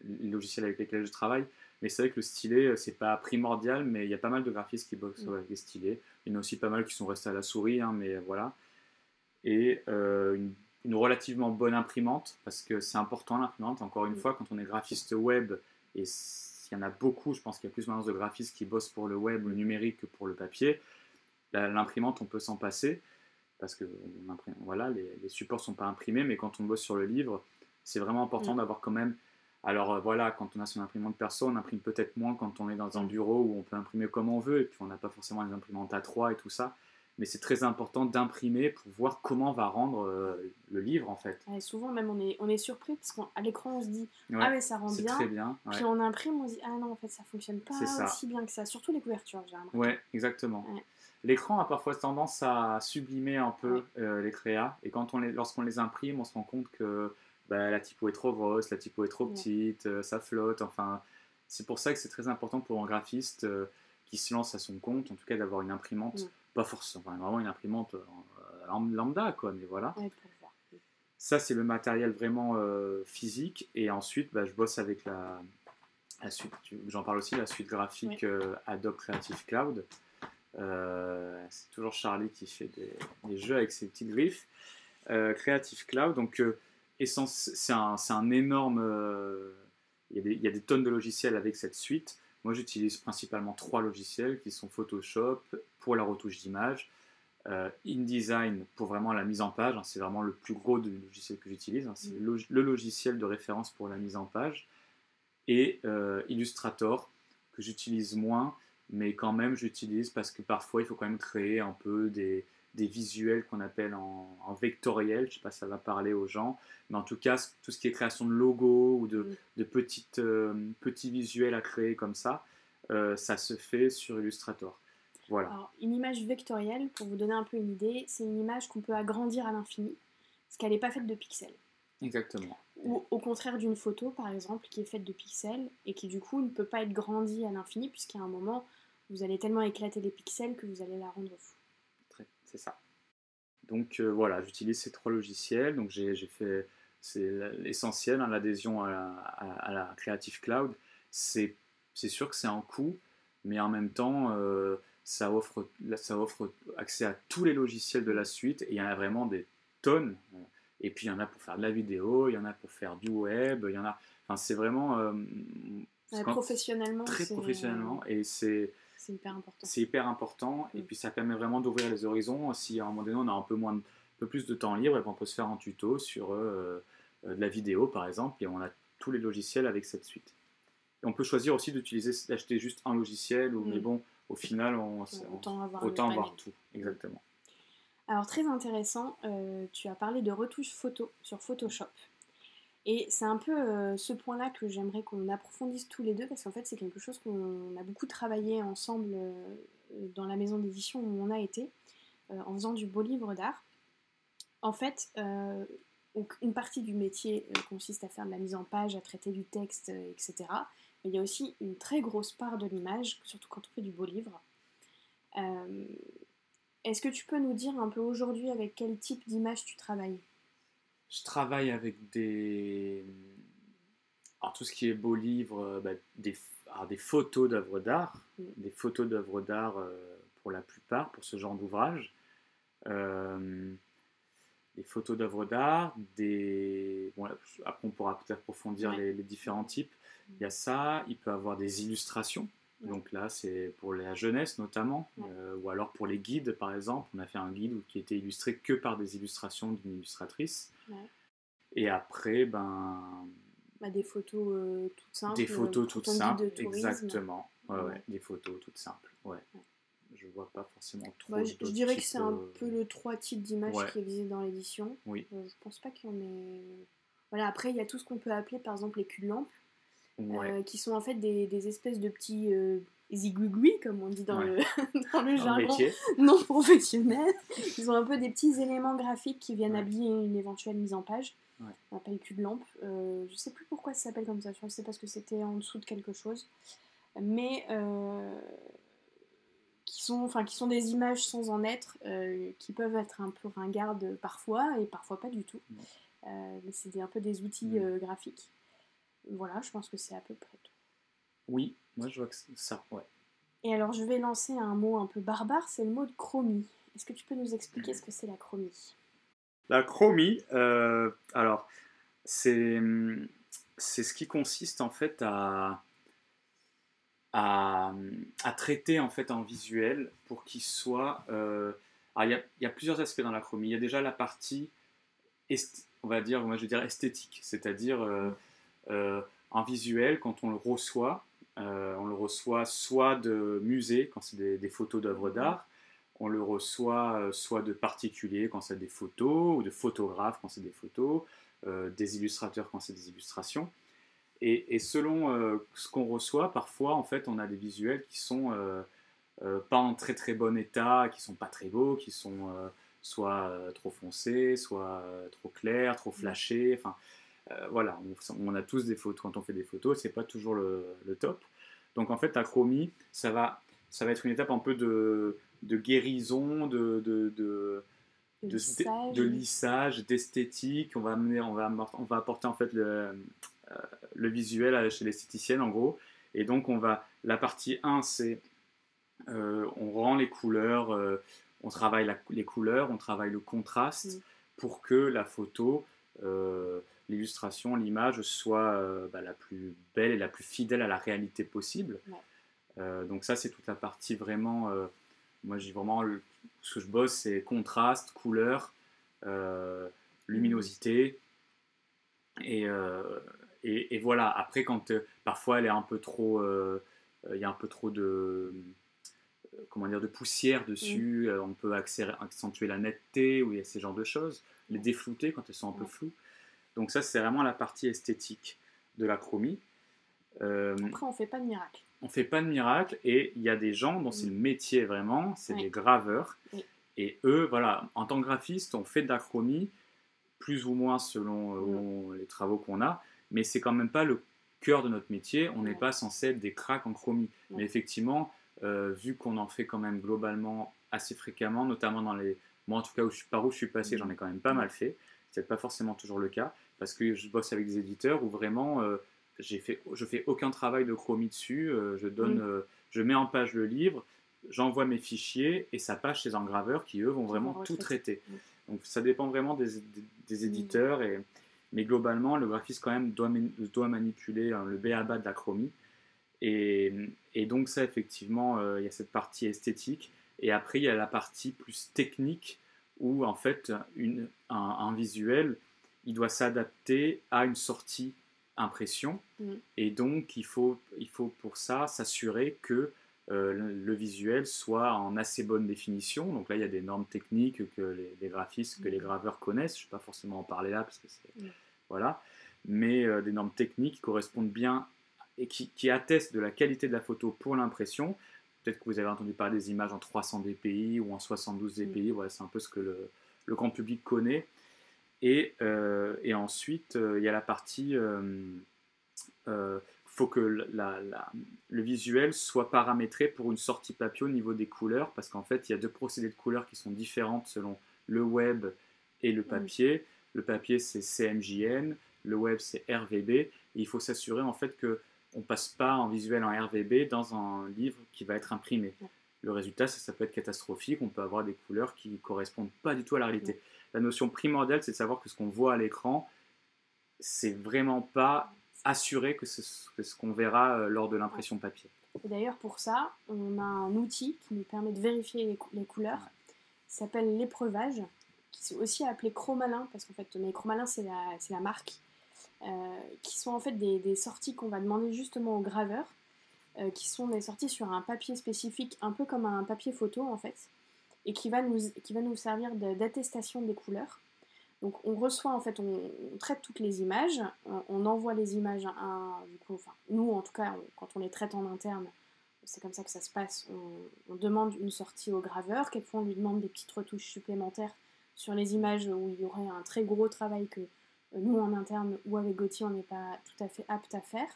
les logiciels avec lesquels je travaille. Mais c'est vrai que le stylet, euh, c'est pas primordial, mais il y a pas mal de graphistes qui bossent mm. avec des stylets. Il y en a aussi pas mal qui sont restés à la souris, hein, mais voilà. Et euh, une, relativement bonne imprimante, parce que c'est important l'imprimante. Encore une mm. fois, quand on est graphiste web, et il y en a beaucoup, je pense qu'il y a plus maintenant de graphistes qui bossent pour le web, le numérique que pour le papier. L'imprimante, on peut s'en passer parce que voilà, les, les supports sont pas imprimés, mais quand on bosse sur le livre, c'est vraiment important mm. d'avoir quand même. Alors euh, voilà, quand on a son imprimante perso, on imprime peut-être moins quand on est dans un bureau où on peut imprimer comme on veut, et puis on n'a pas forcément les imprimantes A3 et tout ça. Mais c'est très important d'imprimer pour voir comment va rendre euh, le livre en fait. souvent même on est, on est surpris parce qu'à l'écran on se dit ah mais ça rend bien. Très bien Puis on imprime, on se dit ah non en fait ça fonctionne pas aussi bien que ça. Surtout les couvertures j'ai l'impression. Ouais exactement. L'écran a parfois tendance à sublimer un peu euh, les créas, et quand on les, lorsqu'on les imprime, on se rend compte que bah, la typo est trop grosse, la typo est trop petite, euh, ça flotte, enfin, c'est pour ça que c'est très important pour un graphiste qui se lance à son compte, en tout cas d'avoir une imprimante, pas forcément, vraiment une imprimante lambda, quoi, mais voilà. ça, c'est le matériel vraiment euh, physique. Et ensuite, bah, je bosse avec la, la suite, j'en parle aussi, la suite graphique euh, Adobe Creative Cloud. Euh, c'est toujours Charlie qui fait des, jeux avec ses petites griffes. Creative Cloud, donc c'est un, un, énorme. Il y, a des, il y, a des, tonnes de logiciels avec cette suite. Moi, j'utilise principalement trois logiciels qui sont Photoshop pour la retouche d'image, euh, InDesign pour vraiment la mise en page, hein, c'est vraiment le plus gros des logiciels que j'utilise, hein, c'est mm. le, logiciel de référence pour la mise en page, et euh, Illustrator que j'utilise moins, mais quand même j'utilise parce que parfois il faut quand même créer un peu des, visuels qu'on appelle en, vectoriel, je ne sais pas si ça va parler aux gens, mais en tout cas tout ce qui est création de logos ou de, mm. petites, euh, petits visuels à créer comme ça, ça se fait sur Illustrator. Alors, une image vectorielle, pour vous donner un peu une idée, c'est une image qu'on peut agrandir à l'infini, parce qu'elle n'est pas faite de pixels. Exactement. Ou au contraire d'une photo, par exemple, qui est faite de pixels et qui du coup ne peut pas être grandie à l'infini, puisqu'à un moment, vous allez tellement éclater les pixels que vous allez la rendre fou. C'est ça. Donc euh, voilà, j'utilise ces trois logiciels. Donc j'ai fait, c'est l'essentiel, hein, l'adhésion à, la Creative Cloud. C'est sûr que c'est un coût, mais en même temps, euh, ça offre, ça offre accès à tous les logiciels de la suite et il y en a vraiment des tonnes. Et puis il y en a pour faire de la vidéo, il y en a pour faire du web, il y en a. Enfin, c'est vraiment. Euh, professionnellement. Très professionnellement. Et c'est. C'est hyper important. C'est hyper important. Et mm. puis ça permet vraiment d'ouvrir les horizons. Si à un moment donné on a un peu, moins un peu plus de temps libre, et ben, on peut se faire un tuto sur euh, euh, de la vidéo par exemple. Et on a tous les logiciels avec cette suite. Et on peut choisir aussi d'utiliser, d'acheter juste un logiciel, ou, mais mm. bon, au final, on, autant avoir, avoir tout. Exactement. Alors très intéressant, euh, tu as parlé de retouches photo sur Photoshop. Et c'est un peu euh, ce point-là que j'aimerais qu'on approfondisse tous les deux, parce qu'en fait c'est quelque chose qu'on a beaucoup travaillé ensemble euh, dans la maison d'édition où on a été, en faisant du beau livre d'art. En fait, une partie du métier consiste à faire de la mise en page, à traiter du texte, etc il y a aussi une très grosse part de l'image, surtout quand on fait du beau livre. Euh, est-ce que tu peux nous dire un peu aujourd'hui avec quel type d'image tu travailles? Je travaille avec des. Alors, tout ce qui est beau livre, euh, bah, des, des photos d'œuvres d'art, mm. des photos d'œuvres d'art euh, pour la plupart, pour ce genre d'ouvrage. des photos d'œuvres d'art, des. Bon, après, on pourra peut-être approfondir les, différents types. Il y a ça, il peut avoir des illustrations. Donc là, c'est pour la jeunesse notamment, euh, ou alors pour les guides par exemple. On a fait un guide qui était illustré que par des illustrations d'une illustratrice. Et après, ben. Bah, des photos euh, toutes simples. Des photos toutes simples, exactement. Ouais, Des photos toutes simples. Ouais. Je vois pas forcément trop. Bah, je, dirais que c'est un euh, peu le trois types d'images qui existent dans l'édition. Oui. je pense pas qu'il y en ait. Voilà, après, il y a tout ce qu'on peut appeler par exemple les culs de lampe. Euh, qui sont en fait des, espèces de petits euh, comme on dit (laughs) dans le, dans le jargon (laughs) non professionnel. Ils ont un peu des petits éléments graphiques qui viennent habiller une éventuelle mise en page. On appelle cul de lampe. Euh, je sais plus pourquoi ça s'appelle comme ça. Je sais parce que c'était en dessous de quelque chose. Mais euh, qui, sont, enfin, qui sont des images sans en être, qui peuvent être un peu ringardes parfois et parfois pas du tout. mais c'est un peu des outils graphiques. Voilà, je pense que c'est à peu près tout. Oui, moi je vois que c'est ça, ouais. Et alors je vais lancer un mot un peu barbare, c'est le mot de chromie. Est-ce que tu peux nous expliquer ce que c'est la chromie? La chromie, euh, alors c'est c'est ce qui consiste en fait à, à, traiter en fait en visuel pour qu'il soit. Euh, il y, a plusieurs aspects dans la chromie. Il y a déjà la partie, on va dire, moi je veux dire esthétique, c'est-à-dire euh, euh, en visuel, quand on le reçoit, euh, on le reçoit soit de musées, quand c'est des, photos d'œuvres d'art, on le reçoit euh, soit de particuliers quand c'est des photos, ou de photographes quand c'est des photos, des illustrateurs quand c'est des illustrations. Et, selon ce qu'on reçoit, parfois, en fait, on a des visuels qui sont pas en très très bon état, qui sont pas très beaux, qui sont soit trop foncés, soit trop clairs, trop flashés. Enfin, euh, voilà, on, a tous des photos. Quand on fait des photos, c'est pas toujours le, top. Donc en fait, la chromie, ça va, ça va être une étape un peu de, guérison, de, de, de, lissage. de lissage, d'esthétique. On va amener, on va, on va apporter en fait le, euh, le visuel chez l'esthéticienne en gros. Et donc on va, la partie 1 c'est euh, on rend les couleurs, euh, on travaille la- les couleurs, on travaille le contraste pour que la photo, euh, l'illustration, l'image soit euh, bah, la plus belle et la plus fidèle à la réalité possible. Ouais. Euh, donc ça c'est toute la partie vraiment, euh, moi j'ai vraiment, le- ce que je bosse c'est contraste, couleur, euh, luminosité. Et, et, et voilà, après, quand parfois elle est un peu trop. Il y a un peu trop de. Comment dire, de poussière dessus, euh, on peut accentuer la netteté, ou il y a ces genres de choses, les déflouter quand elles sont un peu floues. Donc, ça, c'est vraiment la partie esthétique de la chromie. Euh, Après, on fait pas de miracle. on fait pas de miracle et il y a des gens dont c'est le métier vraiment, c'est des graveurs. Oui. Et eux, voilà, en tant que graphiste, on fait de la chromie, plus ou moins selon euh, les travaux qu'on a, mais c'est quand même pas le cœur de notre métier. On n'est pas censé être des cracks en chromie. Mais effectivement, euh, vu qu'on en fait quand même globalement assez fréquemment, notamment dans les. Moi, en tout cas, où je, par où je suis passé, j'en ai quand même pas mal fait. C'est pas forcément toujours le cas, parce que je bosse avec des éditeurs où vraiment. euh, j'ai fait, je fais aucun travail de chromie dessus. euh, je donne, Mm. euh, je mets en page le livre, j'envoie mes fichiers et ça passe chez un graveur qui eux vont vraiment tout traiter. Mm. Donc ça dépend vraiment des, des- des éditeurs et mais globalement le graphiste quand même doit, doit manipuler hein, le B à bas de la chromie et, et donc ça effectivement euh, il y a cette partie esthétique et après il y a la partie plus technique où en fait une, un, un visuel il doit s'adapter à une sortie impression Mm. et donc il faut, il faut pour ça s'assurer que euh, le, visuel soit en assez bonne définition. Donc là, il y a des normes techniques que les, les graphistes, que les Mm. graveurs connaissent. Je ne vais pas forcément en parler là parce que c'est. Mm. Voilà. Mais euh, des normes techniques qui correspondent bien et qui, qui attestent de la qualité de la photo pour l'impression. Peut-être que vous avez entendu parler des images en 300 dpi ou en 72 dpi. Voilà, c'est un peu ce que le, le grand public connaît. Et, euh, et ensuite, euh, il y a la partie. euh, faut que la- la- le visuel soit paramétré pour une sortie papier au niveau des couleurs, parce qu'en fait, il y a deux procédés de couleurs qui sont différentes selon le web et le papier. Le papier, c'est CMJN, le web, c'est RVB. Et il faut s'assurer en fait que on passe pas en visuel en RVB dans un livre qui va être imprimé. Le résultat, ça, ça peut être catastrophique. On peut avoir des couleurs qui correspondent pas du tout à la réalité. La notion primordiale, c'est de savoir que ce qu'on voit à l'écran, c'est vraiment pas assuré que c'est ce que ce qu'on verra euh, lors de l'impression papier. Et d'ailleurs, pour ça, on a un outil qui nous permet de vérifier les, cou- les couleurs. Ça s'appelle l'épreuvage, qui est aussi appelé chromalin, parce qu'en fait, mais chromalin, c'est la, c'est la marque, euh, qui sont en fait des, des sorties qu'on va demander justement aux graveurs, euh, qui sont des sorties sur un papier spécifique, un peu comme un papier photo en fait, et qui va nous, qui va nous servir d'attestation des couleurs. Donc on reçoit en fait, on, traite toutes les images, on, on envoie les images à du coup, enfin nous en tout cas, quand on les traite en interne, c'est comme ça que ça se passe. On, on demande une sortie au graveur, quelquefois on lui demande des petites retouches supplémentaires sur les images où il y aurait un très gros travail que euh, nous en interne ou avec Gauthier on n'est pas tout à fait apte à faire.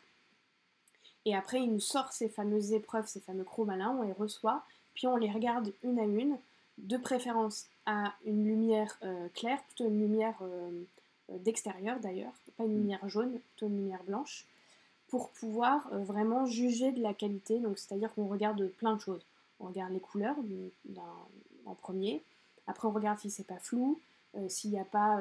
Et après il nous sort ces fameuses épreuves, ces fameux chromalins, on les reçoit, puis on les regarde une à une, de préférence à une lumière euh, claire, plutôt une lumière euh, euh, d'extérieur d'ailleurs, pas une lumière jaune, plutôt une lumière blanche, pour pouvoir euh, vraiment juger de la qualité. Donc c'est-à-dire qu'on regarde plein de choses. On regarde les couleurs d'un- en premier, après on regarde si c'est pas flou, s'il n'y a pas,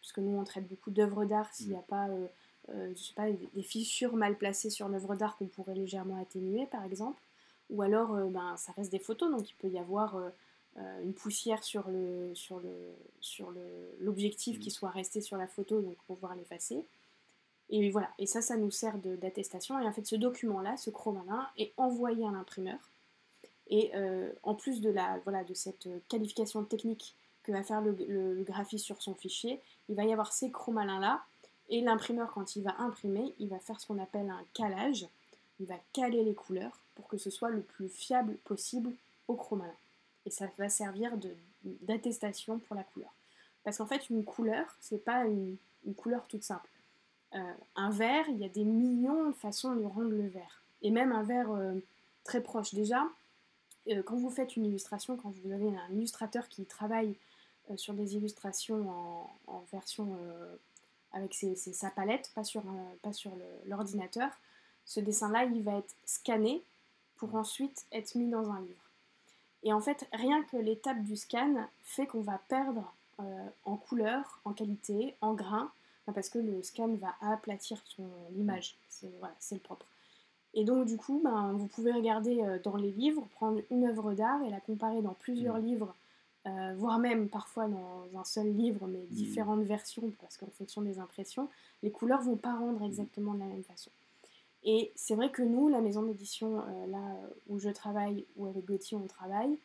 parce que nous on traite beaucoup d'œuvres d'art, s'il n'y a pas, euh, euh, je sais pas, des, fissures mal placées sur l'œuvre d'art qu'on pourrait légèrement atténuer par exemple, ou alors ben, ça reste des photos, donc il peut y avoir euh, une poussière sur le sur le sur le- l'objectif Mhm. qui soit resté sur la photo, donc pour pouvoir l'effacer. Et voilà, et ça, ça nous sert de- d'attestation. Et en fait, ce document-là, ce chromalin, est envoyé à l'imprimeur. Et euh, en plus de, la, voilà, de cette qualification technique que va faire le, le- le graphiste sur son fichier, il va y avoir ces chromalins-là. Et l'imprimeur, quand il va imprimer, il va faire ce qu'on appelle un calage. Il va caler les couleurs pour que ce soit le plus fiable possible au chromalin. Et ça va servir d'attestation pour la couleur. Parce qu'en fait, une couleur, c'est pas une, une couleur toute simple. Euh, un vert, il y a des millions de façons de rendre le vert. Et même un vert euh, très proche. Déjà, euh, quand vous faites une illustration, quand vous avez un illustrateur qui travaille sur des illustrations en, version avec sa palette, pas sur, pas sur l'ordinateur, ce dessin-là, il va être scanné pour ensuite être mis dans un livre. Et en fait, rien que l'étape du scan fait qu'on va perdre en couleur, en qualité, en grain, parce que le scan va aplatir son image. C'est voilà, le propre. Et donc du coup, ben, vous pouvez regarder euh, dans les livres, prendre une œuvre d'art et la comparer dans plusieurs mmh. livres, euh, voire même parfois dans un seul livre, mais mmh. différentes versions, parce qu'en fonction des impressions, les couleurs vont pas rendre exactement de la même façon. Et c'est vrai que nous, la maison d'édition euh, là où je travaille, ou avec Gauthier on travaille,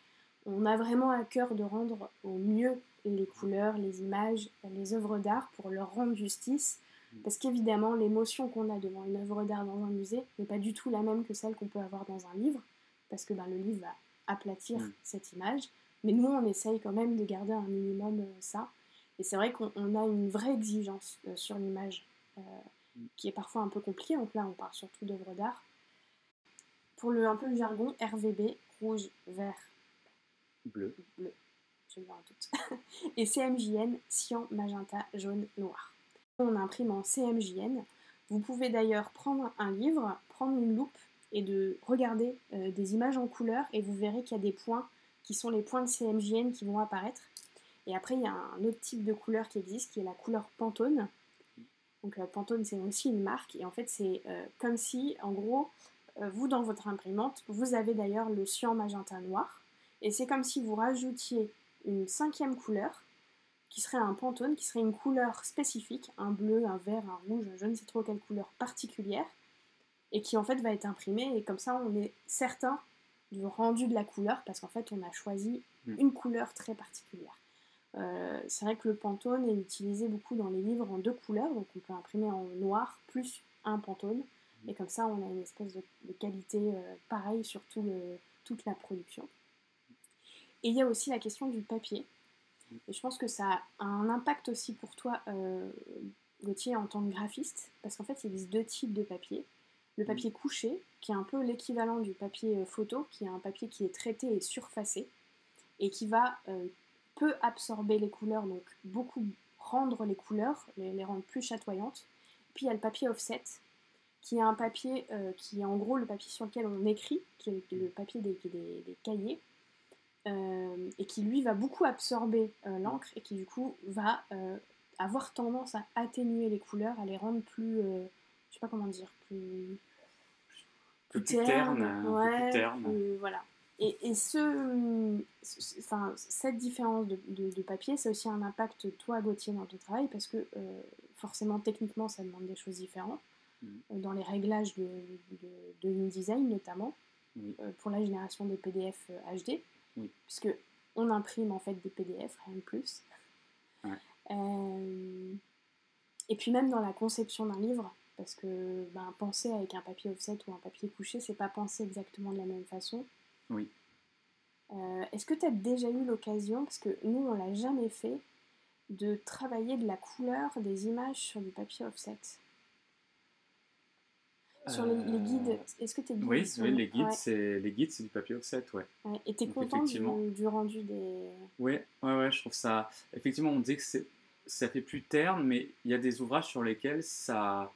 on a vraiment à cœur de rendre au mieux les couleurs, les images, les œuvres d'art pour leur rendre justice. Parce qu'évidemment, l'émotion qu'on a devant une œuvre d'art dans un musée n'est pas du tout la même que celle qu'on peut avoir dans un livre, parce que ben, le livre va aplatir mm. cette image. Mais nous, on essaye quand même de garder un minimum euh, ça. Et c'est vrai qu'on a une vraie exigence euh, sur l'image, euh. Qui est parfois un peu compliquée. Donc là, on parle surtout d'œuvres d'art. Pour le, un peu le jargon, RVB, rouge, vert, bleu. bleu (laughs) et CMJN, cyan, magenta, jaune, noir. On imprime en CMJN. Vous pouvez d'ailleurs prendre un livre, prendre une loupe et de regarder euh, des images en couleur et vous verrez qu'il y a des points qui sont les points de CMJN qui vont apparaître. Et après, il y a un autre type de couleur qui existe qui est la couleur Pantone. Donc euh, Pantone, c'est aussi une marque et en fait, c'est euh, comme si, en gros, vous dans votre imprimante, vous avez d'ailleurs le cyan, magenta, noir. Et c'est comme si vous rajoutiez une cinquième couleur qui serait un pantone, qui serait une couleur spécifique, un bleu, un vert, un rouge, je ne sais trop quelle couleur particulière, et qui en fait va être imprimé, et comme ça on est certain du rendu de la couleur, parce qu'en fait on a choisi hmm. une couleur très particulière. Euh, c'est vrai que le pantone est utilisé beaucoup dans les livres en deux couleurs, donc on peut imprimer en noir plus un pantone, et comme ça on a une espèce de, qualité euh, pareille sur toute la production. Et il y a aussi la question du papier. Et je pense que ça a un impact aussi pour toi, euh, Gauthier, en tant que graphiste, parce qu'en fait, il existe deux types de papier. Le mm. papier couché, qui est un peu l'équivalent du papier photo, qui est un papier qui est traité et surfacé, et qui va euh, peu absorber les couleurs, donc beaucoup rendre les couleurs, les, rendre plus chatoyantes. Puis il y a le papier offset, qui est un papier qui est en gros le papier sur lequel on écrit, qui est le papier des cahiers, euh, et qui lui va beaucoup absorber euh, l'encre et qui du coup va euh, avoir tendance à atténuer les couleurs, à les rendre plus, je sais pas comment dire, plus, plus, terne, voilà. Et, et ce, enfin, cette différence de, de, papier, c'est aussi un impact, toi, Gauthier, dans ton travail, parce que forcément, techniquement, ça demande des choses différentes, mm. dans les réglages de, de, InDesign notamment, pour la génération des PDF HD. Puisque on imprime en fait des PDF, rien de plus. Euh, et puis même dans la conception d'un livre, parce que ben, penser avec un papier offset ou un papier couché, c'est pas penser exactement de la même façon. Oui. Euh, est-ce que tu as déjà eu l'occasion, parce que nous on l'a jamais fait, de travailler de la couleur des images sur du papier offset? Sur les, guides, euh, est-ce que tu es Oui, les guides, c'est les guides, c'est du papier offset, ouais. ouais. Et t'es content du, rendu des. Oui, ouais, ouais, je trouve ça. Effectivement, on dit que c'est ça fait plus terne, mais il y a des ouvrages sur lesquels ça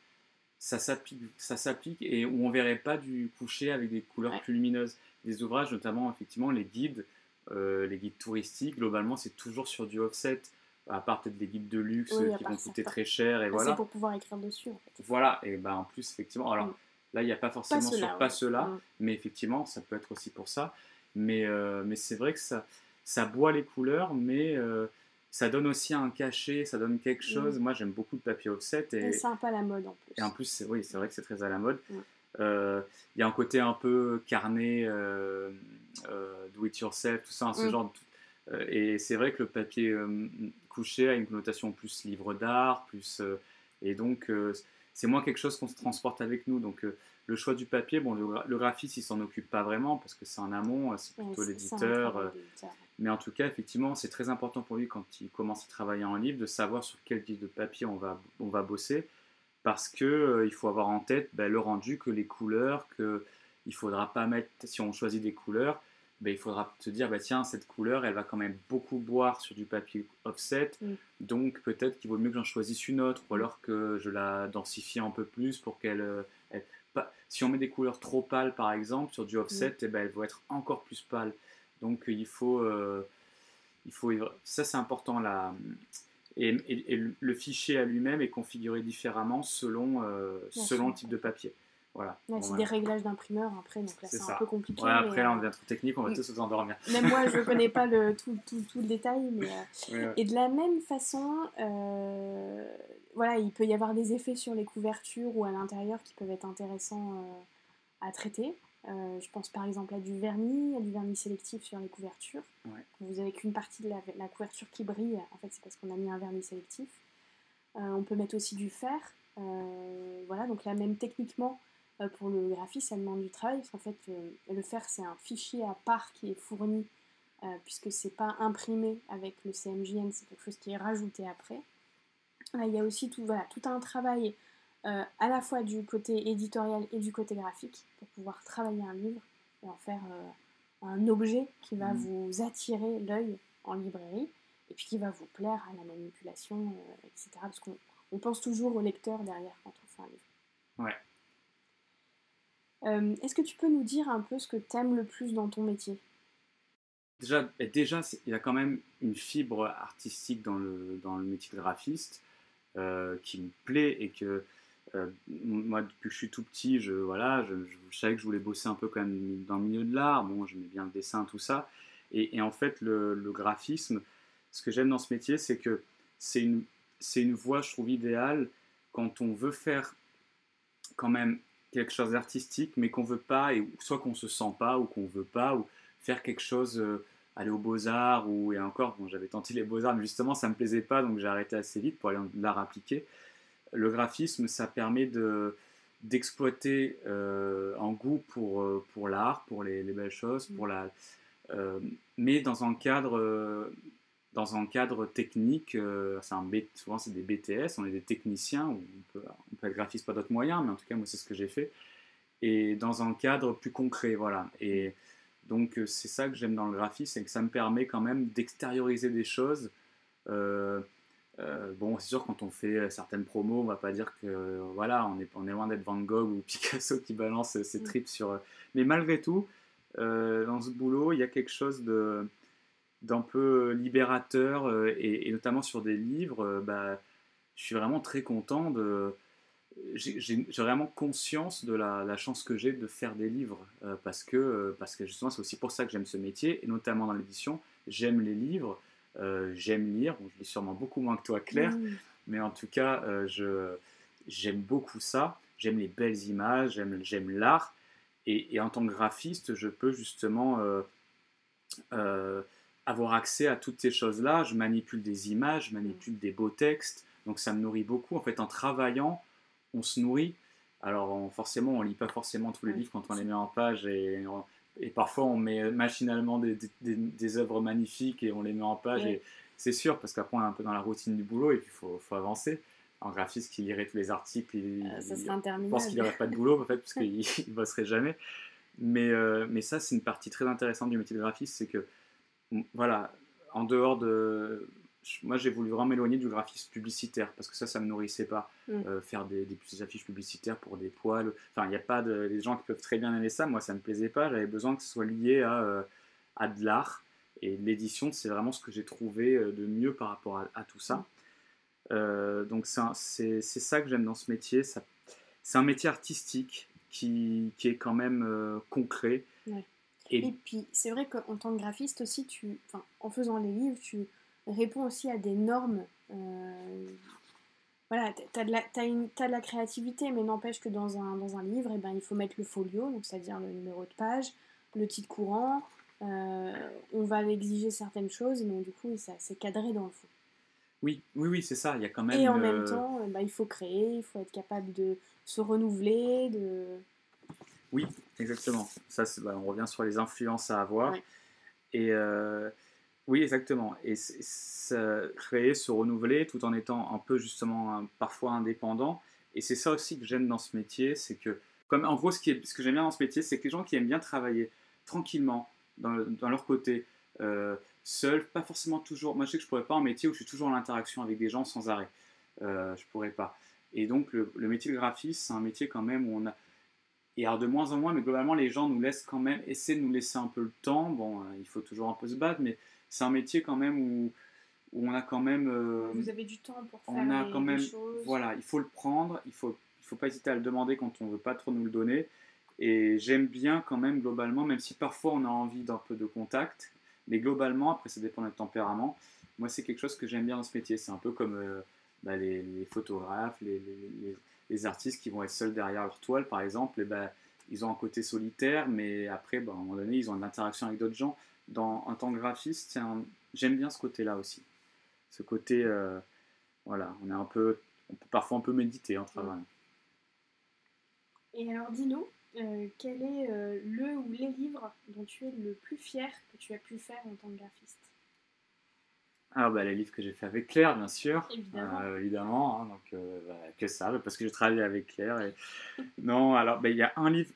ça s'applique, ça s'applique et où on verrait pas du coucher avec des couleurs plus lumineuses. Des ouvrages, notamment effectivement les guides, euh, les guides touristiques, globalement, c'est toujours sur du offset à part peut-être des guides de luxe qui vont coûter très cher et voilà. C'est pour pouvoir écrire dessus. En fait. Voilà, et ben en plus effectivement, alors mm. là il n'y a pas forcément sur pas cela, mm. mais effectivement ça peut être aussi pour ça. Mais, euh, mais c'est vrai que ça, ça boit les couleurs, mais euh, ça donne aussi un cachet, ça donne quelque mm. chose. Moi j'aime beaucoup le papier offset. Et c'est un peu à la mode en plus. Et en plus, oui, c'est vrai que c'est très à la mode. Euh, il y a un côté un peu carnet, do it yourself, tout ça, ce genre de euh, et c'est vrai que le papier euh, couché a une connotation plus livre d'art, plus euh, et donc c'est moins quelque chose qu'on se transporte avec nous. Donc le choix du papier, bon, le, graphiste il s'en occupe pas vraiment parce que c'est en amont, c'est plutôt l'éditeur. mais en tout cas, effectivement, c'est très important pour lui quand il commence à travailler en livre de savoir sur quel type de papier on va, on va bosser parce que il faut avoir en tête ben, le rendu, que les couleurs, que il faudra pas mettre si on choisit des couleurs ben, il faudra te dire, bah, tiens, cette couleur, elle va quand même beaucoup boire sur du papier offset, Mm. donc peut-être qu'il vaut mieux que j'en choisisse une autre, ou alors que je la densifie un peu plus pour qu'elle... euh, si on met des couleurs trop pâles, par exemple, sur du offset, eh ben, elles vont être encore plus pâles. Donc il faut... euh, il faut ça, c'est important là. Et, et- et le fichier à lui-même est configuré différemment selon, euh, selon le type de papier. Voilà. Ouais, Bon, c'est voilà. des réglages d'imprimeur après, donc là C'est un peu compliqué. Ouais, après mais, là, on euh, devient trop technique, on va tous vous endormir. Même moi, je (laughs) connais pas le, tout, tout, tout le détail, mais euh, ouais. Et de la même façon, euh, voilà, il peut y avoir des effets sur les couvertures ou à l'intérieur qui peuvent être intéressants euh, à traiter. Euh, je pense par exemple à du vernis, à du vernis sélectif sur les couvertures. Ouais. Vous avez qu'une partie de la, la couverture qui brille, en fait c'est parce qu'on a mis un vernis sélectif. Euh, on peut mettre aussi du fer. Euh, voilà, donc là même techniquement, pour le graphiste, ça demande du travail, parce qu'en fait le fer c'est un fichier à part qui est fourni puisque c'est pas imprimé avec le CMJN, c'est quelque chose qui est rajouté après. Là, il y a aussi tout, voilà, tout un travail euh, à la fois du côté éditorial et du côté graphique pour pouvoir travailler un livre et en faire euh, un objet qui va Mhm. vous attirer l'œil en librairie et puis qui va vous plaire à la manipulation, euh, etc. Parce qu'on on pense toujours au lecteur derrière quand on fait un livre. Ouais. Est-ce que tu peux nous dire un peu ce que tu aimes le plus dans ton métier? Déjà, et déjà il y a quand même une fibre artistique dans le, dans le métier de graphiste qui me plaît et que moi, depuis que je suis tout petit, je, voilà, je, savais que je voulais bosser un peu quand même dans le milieu de l'art. Bon, j'aimais bien le dessin, tout ça. Et, en fait, le, graphisme, ce que j'aime dans ce métier, c'est que c'est une, une voie, je trouve, idéale quand on veut faire quand même quelque chose d'artistique, mais qu'on veut pas, et soit qu'on se sent pas, ou qu'on veut pas, ou faire quelque chose, euh, aller aux beaux-arts, ou et encore, j'avais tenté les beaux-arts, mais justement, ça me plaisait pas, donc j'ai arrêté assez vite pour aller dans l'art appliqué. Le graphisme, ça permet de d'exploiter euh, un goût pour, euh, pour l'art, pour les, les belles choses, pour la, euh, mais dans un cadre, euh, dans un cadre technique. euh, c'est un B- souvent, c'est des BTS, on est des techniciens, on peut, on peut être graphiste par d'autres moyens, mais en tout cas, moi, c'est ce que j'ai fait. Et dans un cadre plus concret, voilà. Et donc, c'est ça que j'aime dans le graphisme, c'est que ça me permet quand même d'extérioriser des choses. Euh, euh, bon, c'est sûr, quand on fait certaines promos, on va pas dire que euh, voilà, on est, on est loin d'être Van Gogh ou (laughs) Picasso qui balance ses Mm. tripes sur. euh, Mais malgré tout, euh, dans ce boulot, il y a quelque chose de d'un peu libérateur euh, et, et notamment sur des livres. euh, bah, je suis vraiment très content de. J'ai vraiment conscience de la, la chance que j'ai de faire des livres euh, parce que euh, parce que justement c'est aussi pour ça que j'aime ce métier et notamment dans l'édition. J'aime les livres. Euh, j'aime lire, bon, je lis sûrement beaucoup moins que toi Claire, mais en tout cas, euh, je, j'aime beaucoup ça. J'aime les belles images, j'aime, j'aime l'art. Et, et en tant que graphiste, je peux justement euh, avoir accès à toutes ces choses-là. Je manipule des images, je manipule des beaux textes. Donc ça me nourrit beaucoup. En fait, en travaillant, on se nourrit. Alors on- forcément, on lit pas forcément tous les livres quand on les met en page et, on- et parfois on met machinalement des, des, des- des œuvres magnifiques et on les met en page. Et c'est sûr, parce qu'après on est un peu dans la routine du boulot et puis il faut, faut avancer. En graphiste qui lirait tous les articles, il, Euh, ça il- pense qu'il n'aurait pas de boulot en fait, parce qu'il (laughs) ne bosserait jamais. Mais, euh, mais ça, c'est une partie très intéressante du métier de graphiste, c'est que, voilà, en dehors de... Moi, j'ai voulu vraiment m'éloigner du graphisme publicitaire, parce que ça, ça me nourrissait pas. Mm. Euh, faire des, des petites affiches publicitaires pour des poils. Enfin, il n'y a pas de... Les gens qui peuvent très bien aimer ça, moi, ça me plaisait pas. J'avais besoin que ce soit lié à, euh, à de l'art. Et l'édition, c'est vraiment ce que j'ai trouvé euh, de mieux par rapport à, à tout ça. Euh, donc c'est ça que j'aime dans ce métier. C'est un métier artistique qui, qui est quand même concret. Ouais. Et, Et puis, c'est vrai qu'en tant que graphiste aussi, tu, en faisant les livres, tu réponds aussi à des normes. euh, voilà, tu as, de la- de créativité, mais n'empêche que dans un, dans un livre, eh ben, il faut mettre le folio, donc c'est-à-dire le numéro de page, le titre courant. euh, on va exiger certaines choses, mais du coup, ça- c'est cadré dans le fond. oui, oui, oui, c'est ça. Il y a quand même. Et en même temps, euh, bah, il faut créer, il faut être capable de se renouveler, de... Oui, exactement. Ça, bah, on revient sur les influences à avoir. Ouais. Et euh, oui, exactement. Et créer, se renouveler, tout en étant un peu justement parfois indépendant. Et c'est ça aussi que j'aime dans ce métier, c'est que, comme en gros, ce, que j'aime bien dans ce métier, c'est que les gens qui aiment bien travailler tranquillement, dans, leur côté. Euh, seul, pas forcément toujours. Moi, je sais que je pourrais pas un métier où je suis toujours en interaction avec des gens sans arrêt. Euh, je pourrais pas. Et donc, le, métier de graphiste, c'est un métier quand même où on a. Et alors, de moins en moins, mais globalement, les gens nous laissent quand même, essaient de nous laisser un peu le temps. Bon, euh, il faut toujours un peu se battre, mais c'est un métier quand même où, où on a quand même. Euh, Vous avez du temps pour faire on a quand même, Voilà, il faut le prendre, il faut, il faut pas hésiter à le demander quand on veut pas trop nous le donner. Et j'aime bien quand même globalement, même si parfois on a envie d'un peu de contact, mais globalement, après ça dépend de notre tempérament, moi c'est quelque chose que j'aime bien dans ce métier. C'est un peu comme euh, bah, les, photographes, les, les, artistes qui vont être seuls derrière leur toile par exemple, et bah, ils ont un côté solitaire, mais après, bah, à un moment donné, ils ont une interaction avec d'autres gens. Dans, en tant que graphiste, j'aime bien ce côté-là aussi. Ce côté, euh, voilà, on est un peu, on peut parfois un peu méditer en travaillant. Et alors dis-nous, euh, quel est euh, le ou les livres dont tu es le plus fier que tu as pu faire en tant que graphiste? Ah bah les livres que j'ai fait avec Claire, bien sûr. Évidemment. Euh, évidemment hein, donc bah, que ça, parce que je travaille avec Claire. Et... (laughs) non, alors bah, il y a un livre,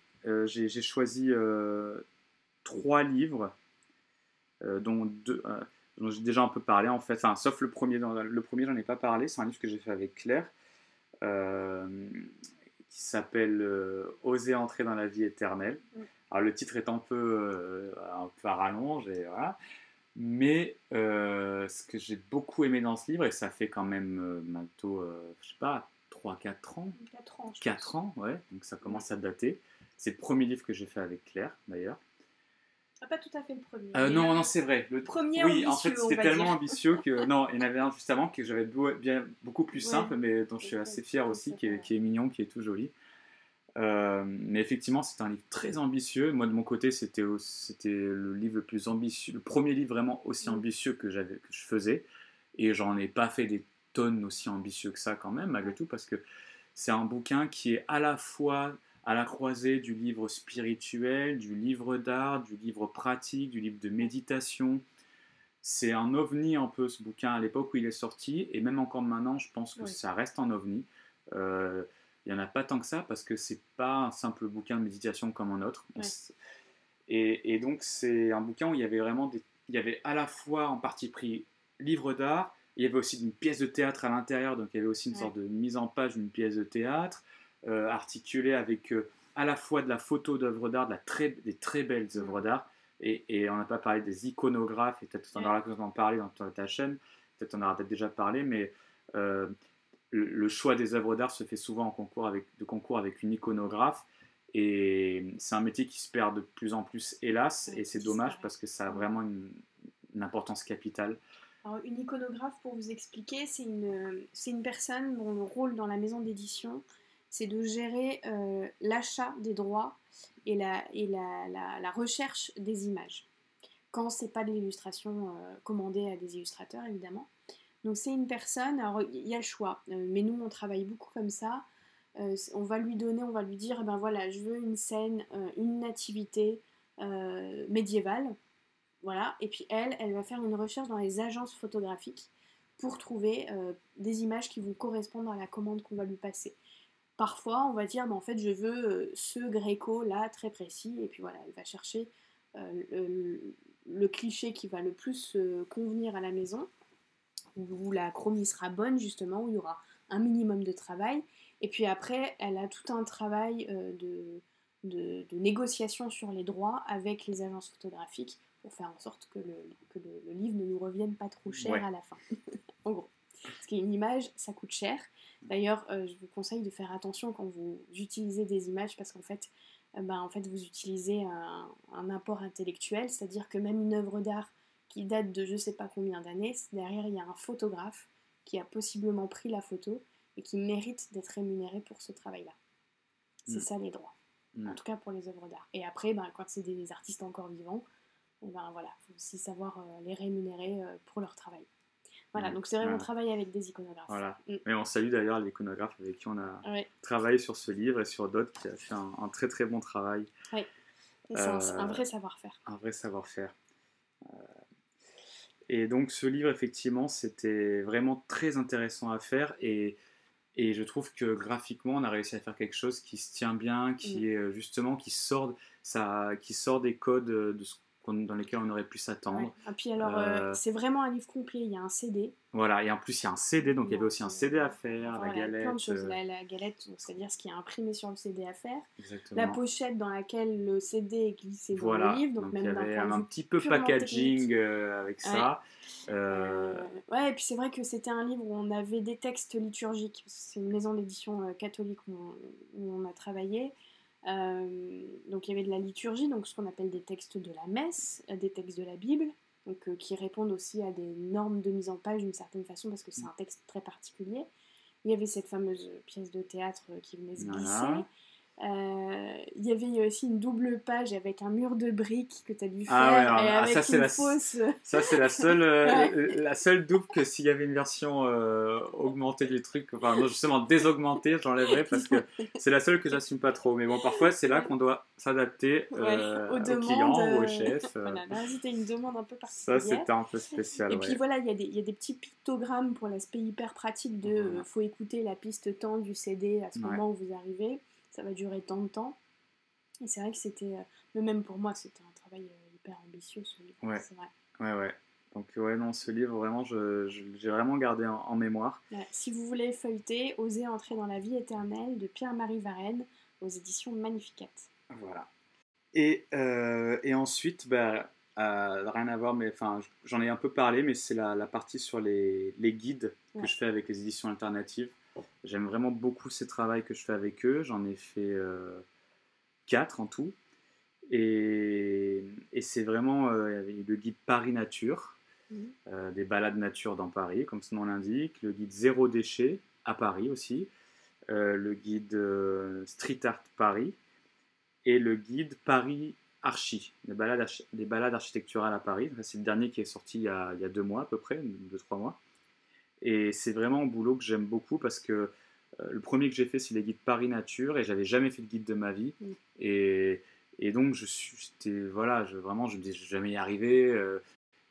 j'ai choisi trois livres, dont deux, dont j'ai déjà un peu parlé en fait, enfin, sauf le premier, le premier j'en ai pas parlé, c'est un livre que j'ai fait avec Claire qui s'appelle euh, Oser entrer dans la vie éternelle. Mm. Alors le titre est un peu, euh, un peu à rallonge, et voilà. mais euh, ce que j'ai beaucoup aimé dans ce livre, et ça fait quand même bientôt, je sais pas, 3-4 ans 4 ans, 4 ans, ouais, donc ça commence à dater. C'est le premier livre que j'ai fait avec Claire, d'ailleurs. Ah, pas tout à fait le premier. Euh, non, non, c'est vrai. Le premier Oui, en fait, c'était tellement ambitieux que. (laughs) Non, il y en avait un juste avant que j'avais bien, beaucoup plus simple, mais dont je suis assez fier aussi, qui est, mignon, qui est tout joli. Euh, mais effectivement, c'est un livre très ambitieux. Moi, de mon côté, c'était le livre le plus ambitieux, le premier livre vraiment aussi mm. ambitieux que, que je faisais. Et j'en ai pas fait des tonnes aussi ambitieux que ça, quand même, malgré tout, parce que c'est un bouquin qui est à la fois à la croisée du livre spirituel, du livre d'art, du livre pratique, du livre de méditation. C'est un ovni un peu ce bouquin à l'époque où il est sorti, et même encore maintenant, je pense que ça reste un ovni. Euh, il n'y en a pas tant que ça parce que c'est pas un simple bouquin de méditation comme un autre. Et, donc c'est un bouquin où il y avait vraiment des, il y avait à la fois en partie pris livre d'art, il y avait aussi une pièce de théâtre à l'intérieur, donc il y avait aussi une sorte de mise en page d'une pièce de théâtre. Euh, articulé avec euh, à la fois de la photo d'œuvres d'art, de très, des très belles mm. œuvres d'art, et, et on n'a pas parlé des iconographes, et peut-être on aura en parler dans ta chaîne, peut-être on aura peut-être déjà parlé, mais euh, le, choix des œuvres d'art se fait souvent en concours avec, de concours avec une iconographe, et c'est un métier qui se perd de plus en plus, hélas, et c'est dommage parce que ça a vraiment une, importance capitale. Alors, une iconographe, pour vous expliquer, c'est une, une personne dont le rôle dans la maison d'édition, c'est de gérer euh, l'achat des droits et, la, recherche des images. Quand c'est pas de l'illustration euh, commandée à des illustrateurs, évidemment. Donc c'est une personne, alors il y a le choix, euh, mais nous on travaille beaucoup comme ça. on va lui donner, on va lui dire, ben voilà, je veux une scène, une nativité médiévale, voilà. Et puis elle, elle va faire une recherche dans les agences photographiques pour trouver des images qui vont correspondre à la commande qu'on va lui passer. Parfois, on va dire, mais en fait, je veux euh, ce gréco là très précis, et puis voilà, elle va chercher euh, le, cliché qui va le plus euh, convenir à la maison, où, la chromie sera bonne justement, où il y aura un minimum de travail, et puis après, elle a tout un travail de, de, négociation sur les droits avec les agences photographiques pour faire en sorte que le, que le, livre ne nous revienne pas trop cher à la fin. (laughs) en gros. Parce qu'une image, ça coûte cher. D'ailleurs, euh, je vous conseille de faire attention quand vous utilisez des images parce qu'en fait, euh, ben, en fait, vous utilisez un, apport intellectuel, c'est-à-dire que même une œuvre d'art qui date de je ne sais pas combien d'années, derrière il y a un photographe qui a possiblement pris la photo et qui mérite d'être rémunéré pour ce travail-là. C'est mm. ça les droits. Mm. En tout cas pour les œuvres d'art. Et après, ben, quand c'est des artistes encore vivants, eh ben voilà, faut aussi savoir euh, les rémunérer pour leur travail. Voilà, donc c'est vrai qu'on travaille avec des iconographes. Voilà. Mm. Et on salue d'ailleurs l'iconographe avec qui on a travaillé sur ce livre et sur d'autres qui a fait un, très très bon travail. Oui, c'est un, euh, vrai savoir-faire. Un vrai savoir-faire. Euh, et donc ce livre, effectivement, c'était vraiment très intéressant à faire et, et je trouve que graphiquement, on a réussi à faire quelque chose qui se tient bien, qui mm. est justement, qui sort, ça, qui sort des codes de ce dans lesquels on aurait pu s'attendre. Et puis alors, euh, c'est vraiment un livre complet. Il y a un CD. Voilà, et en plus il y a un CD, donc il y avait aussi un CD à faire, la galette. Plein de choses. La, galette, c'est-à-dire ce qui est imprimé sur le CD à faire. Exactement. La pochette dans laquelle le CD est glissé dans le livre. Donc, même il y avait un, petit peu packaging avec ça. ouais, et puis c'est vrai que c'était un livre où on avait des textes liturgiques. C'est une maison d'édition catholique où on a travaillé. Euh, donc il y avait de la liturgie, donc ce qu'on appelle des textes de la messe, euh, des textes de la Bible, donc, euh, qui répondent aussi à des normes de mise en page d'une certaine façon parce que c'est un texte très particulier. Il y avait cette fameuse pièce de théâtre qui venait se glisser. Euh, il y avait aussi une double page avec un mur de briques que tu as dû ah faire et ah, avec ça, une fausse... ça c'est la seule (laughs) euh, la seule double que s'il y avait une version euh, augmentée du truc enfin non, justement désaugmentée j'enlèverais parce que (laughs) c'est la seule que j'assume pas trop. Mais bon parfois c'est là qu'on doit s'adapter aux, clients ou aux chefs (laughs) voilà, là c'était une demande un peu particulière. ça c'était un peu spécial et puis voilà il y, y, a des petits pictogrammes pour l'aspect hyper pratique de faut écouter la piste temps du CD à ce moment où vous arrivez ça va durer tant de temps. Et c'est vrai que c'était, euh, même pour moi, c'était un travail euh, hyper ambitieux ce livre. Ouais. C'est vrai. Ouais, ouais. Donc, ouais, non, ce livre, vraiment, je, j'ai vraiment gardé en, mémoire. Si vous voulez feuilleter, Osez entrer dans la vie éternelle de Pierre-Marie Varenne aux éditions Magnificat. Voilà. Et, euh, et ensuite, bah, rien à voir, mais enfin, j'en ai un peu parlé, mais c'est la, la partie sur les, les guides que je fais avec les éditions alternatives. J'aime vraiment beaucoup ces travaux que je fais avec eux. J'en ai fait euh, quatre en tout. Et, c'est vraiment euh, le guide Paris Nature, mhm. euh, des balades nature dans Paris, comme son nom l'indique. Le guide Zéro déchet à Paris aussi. le guide Street Art Paris. Et le guide Paris Archi, des balades, des balades architecturales à Paris. C'est le dernier qui est sorti il y, a, il y, a, deux mois à peu près, deux, trois mois. Et c'est vraiment un boulot que j'aime beaucoup parce que euh, le premier que j'ai fait, c'est les guides Paris Nature et j'avais jamais fait de guide de ma vie. Et, et, donc, je suis, voilà, je, vraiment, je me disais, je vais jamais y arriver. Euh.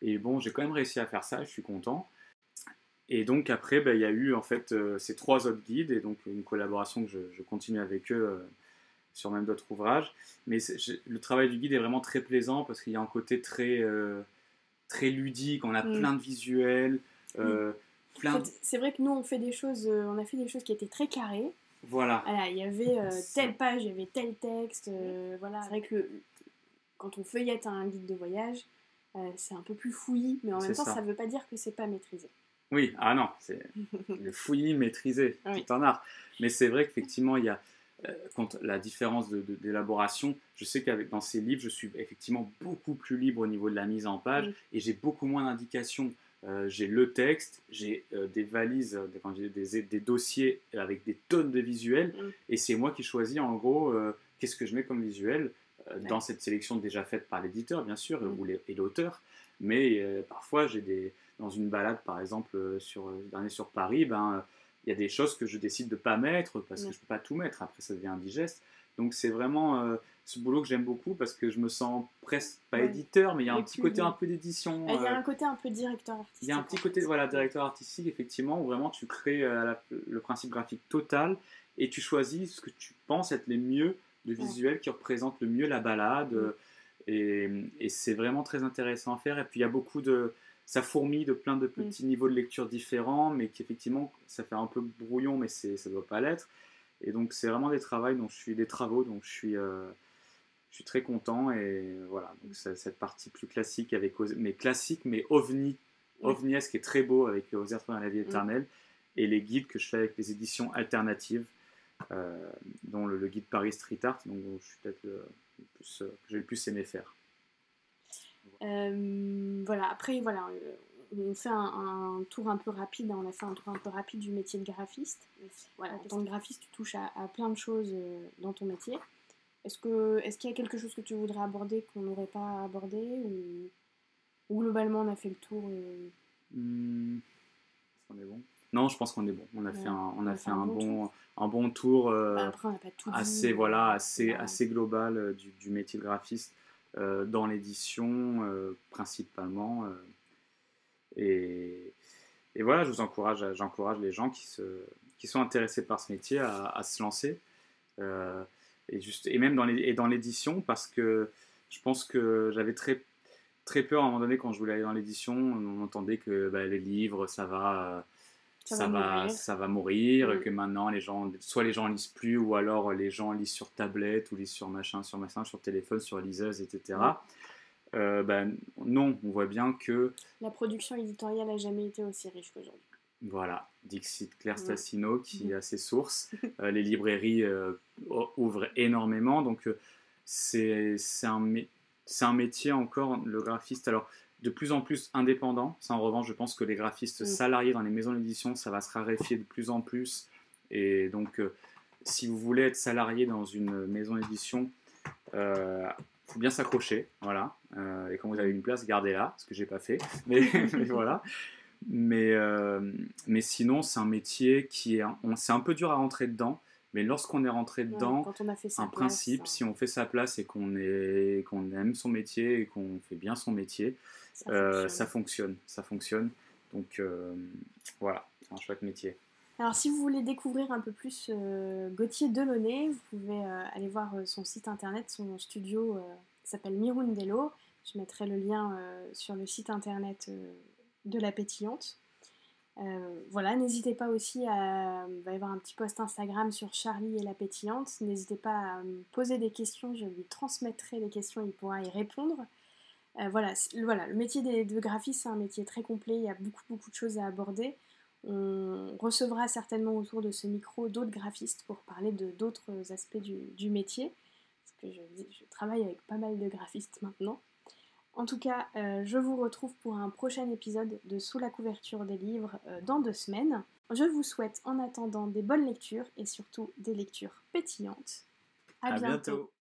et bon, j'ai quand même réussi à faire ça, je suis content. Et donc, après, ben, il y a eu en fait euh, ces trois autres guides et donc une collaboration que je, continue avec eux sur même d'autres ouvrages. Mais le travail du guide est vraiment très plaisant parce qu'il y a un côté très, très ludique, on a plein de visuels. C'est vrai que nous, on fait des choses, euh, on a fait des choses qui étaient très carrées. Voilà. il y avait euh, telle page, il y avait tel texte. Euh, voilà. C'est vrai que quand on feuillette un guide de voyage, c'est un peu plus fouillis, mais en même temps, ça ne veut pas dire que c'est pas maîtrisé. Oui, ah non, c'est (laughs) le fouillis maîtrisé, oui. tout en art. Mais c'est vrai qu'effectivement, il y a quand la différence d'élaboration, de, je sais qu'avec dans ces livres, je suis effectivement beaucoup plus libre au niveau de la mise en page et j'ai beaucoup moins d'indications. Euh, j'ai le texte, j'ai euh, des valises, des, des, dossiers avec des tonnes de visuels, mm. et c'est moi qui choisis en gros euh, qu'est-ce que je mets comme visuel dans cette sélection déjà faite par l'éditeur, bien sûr, mm. ou et l'auteur. Mais parfois, j'ai des dans une balade, par exemple, sur dernier sur Paris, ben il y a des choses que je décide de pas mettre parce que mm. je peux pas tout mettre. Après, ça devient indigeste. Donc c'est vraiment ce boulot que j'aime beaucoup parce que je me sens presque pas éditeur, mais il y a un petit côté un peu d'édition. Il y a euh, un côté un peu directeur artistique. Il y a un petit côté voilà directeur artistique effectivement où vraiment tu crées euh, le principe graphique total et tu choisis ce que tu penses être les mieux de visuels qui représentent le mieux la balade mm. et, et c'est vraiment très intéressant à faire. Et puis il y a beaucoup de ça fourmille de plein de mm. petits niveaux de lecture différents, mais qui effectivement ça fait un peu brouillon, mais ça ne doit pas l'être. Et donc c'est vraiment des travaux dont je suis des travaux donc je suis euh, je suis très content et voilà, donc cette partie plus classique avec mais classique mais ovni, ovni qui est très beau avec Oser dans la vie éternelle et les guides que je fais avec les éditions alternatives, euh, dont le, guide Paris Street Art, donc je suis peut-être le, plus, euh, que j'ai le plus aimé faire. Euh, voilà, après voilà, on fait un, tour un peu rapide, on a fait un tour un peu rapide du métier de graphiste. Voilà, en tant que graphiste, tu touches à, à plein de choses dans ton métier. Est-ce que est-ce qu'il y a quelque chose que tu voudrais aborder qu'on n'aurait pas abordé ou, ou, globalement on a fait le tour hmm. Qu'on est bon? Non, je pense qu'on est bon. On a fait un on a fait un, bon, un bon tour euh, après, on pas tout assez voilà assez assez global euh, du, du, métier de graphiste euh, dans l'édition principalement et, et voilà, je vous encourage, j'encourage les gens qui, se, qui sont intéressés par ce métier à, à se lancer et, juste, et même dans l'édition, parce que je pense que j'avais très. très peur à un moment donné quand je voulais aller dans l'édition. On entendait que bah, les livres, ça va, Ça ça, va mourir. ça va mourir, que maintenant les gens, soit les gens lisent plus, ou alors les gens lisent sur tablette, ou lisent sur machin, sur machin, sur téléphone, sur liseuse, etc. Euh, ben, non, on voit bien que, La production éditoriale n'a jamais été aussi riche qu'aujourd'hui. Voilà, Dixit Claire. Stassino qui a ses sources, (laughs) Euh, les librairies euh, ouvrent énormément, donc euh, c'est un, métier encore, le graphiste, alors de plus en plus indépendant, ça en revanche, je pense que les graphistes Mm. salariés dans les maisons d'édition, ça va se raréfier de plus en plus, et donc si vous voulez être salarié dans une maison d'édition, euh, faut bien s'accrocher, voilà. Et quand vous avez une place, gardez-la, ce que j'ai pas fait. Mais, (laughs) mais voilà. Mais, euh, mais sinon, c'est un métier qui est, c'est un peu dur à rentrer dedans. Mais lorsqu'on est rentré Ouais, dedans, sa en place, principe, ça- si on fait sa place et qu'on qu'on aime son métier et qu'on fait bien son métier, ça euh, fonctionne. ça fonctionne, ça fonctionne. Donc euh, voilà, un chouette métier. Alors, si vous voulez découvrir un peu plus euh, Gauthier Delaunay, vous pouvez aller voir son site internet, son studio s'appelle Mirundello. Je mettrai le lien sur le site internet de La Pétillante. Euh, voilà, n'hésitez pas aussi à. Il va y avoir un petit post Instagram sur Charlie et La Pétillante. N'hésitez pas à me poser des questions, je lui transmettrai les questions, il pourra y répondre. Euh, voilà, le métier de graphiste, c'est un métier très complet, il y a beaucoup, beaucoup de choses à aborder. On recevra certainement autour de ce micro d'autres graphistes pour parler de d'autres aspects du, métier, parce que je travaille avec pas mal de graphistes maintenant. En tout cas, euh, je vous retrouve pour un prochain épisode de Sous la couverture des livres euh, dans deux semaines. Je vous souhaite en attendant des bonnes lectures et surtout des lectures pétillantes. À, À bientôt. bientôt.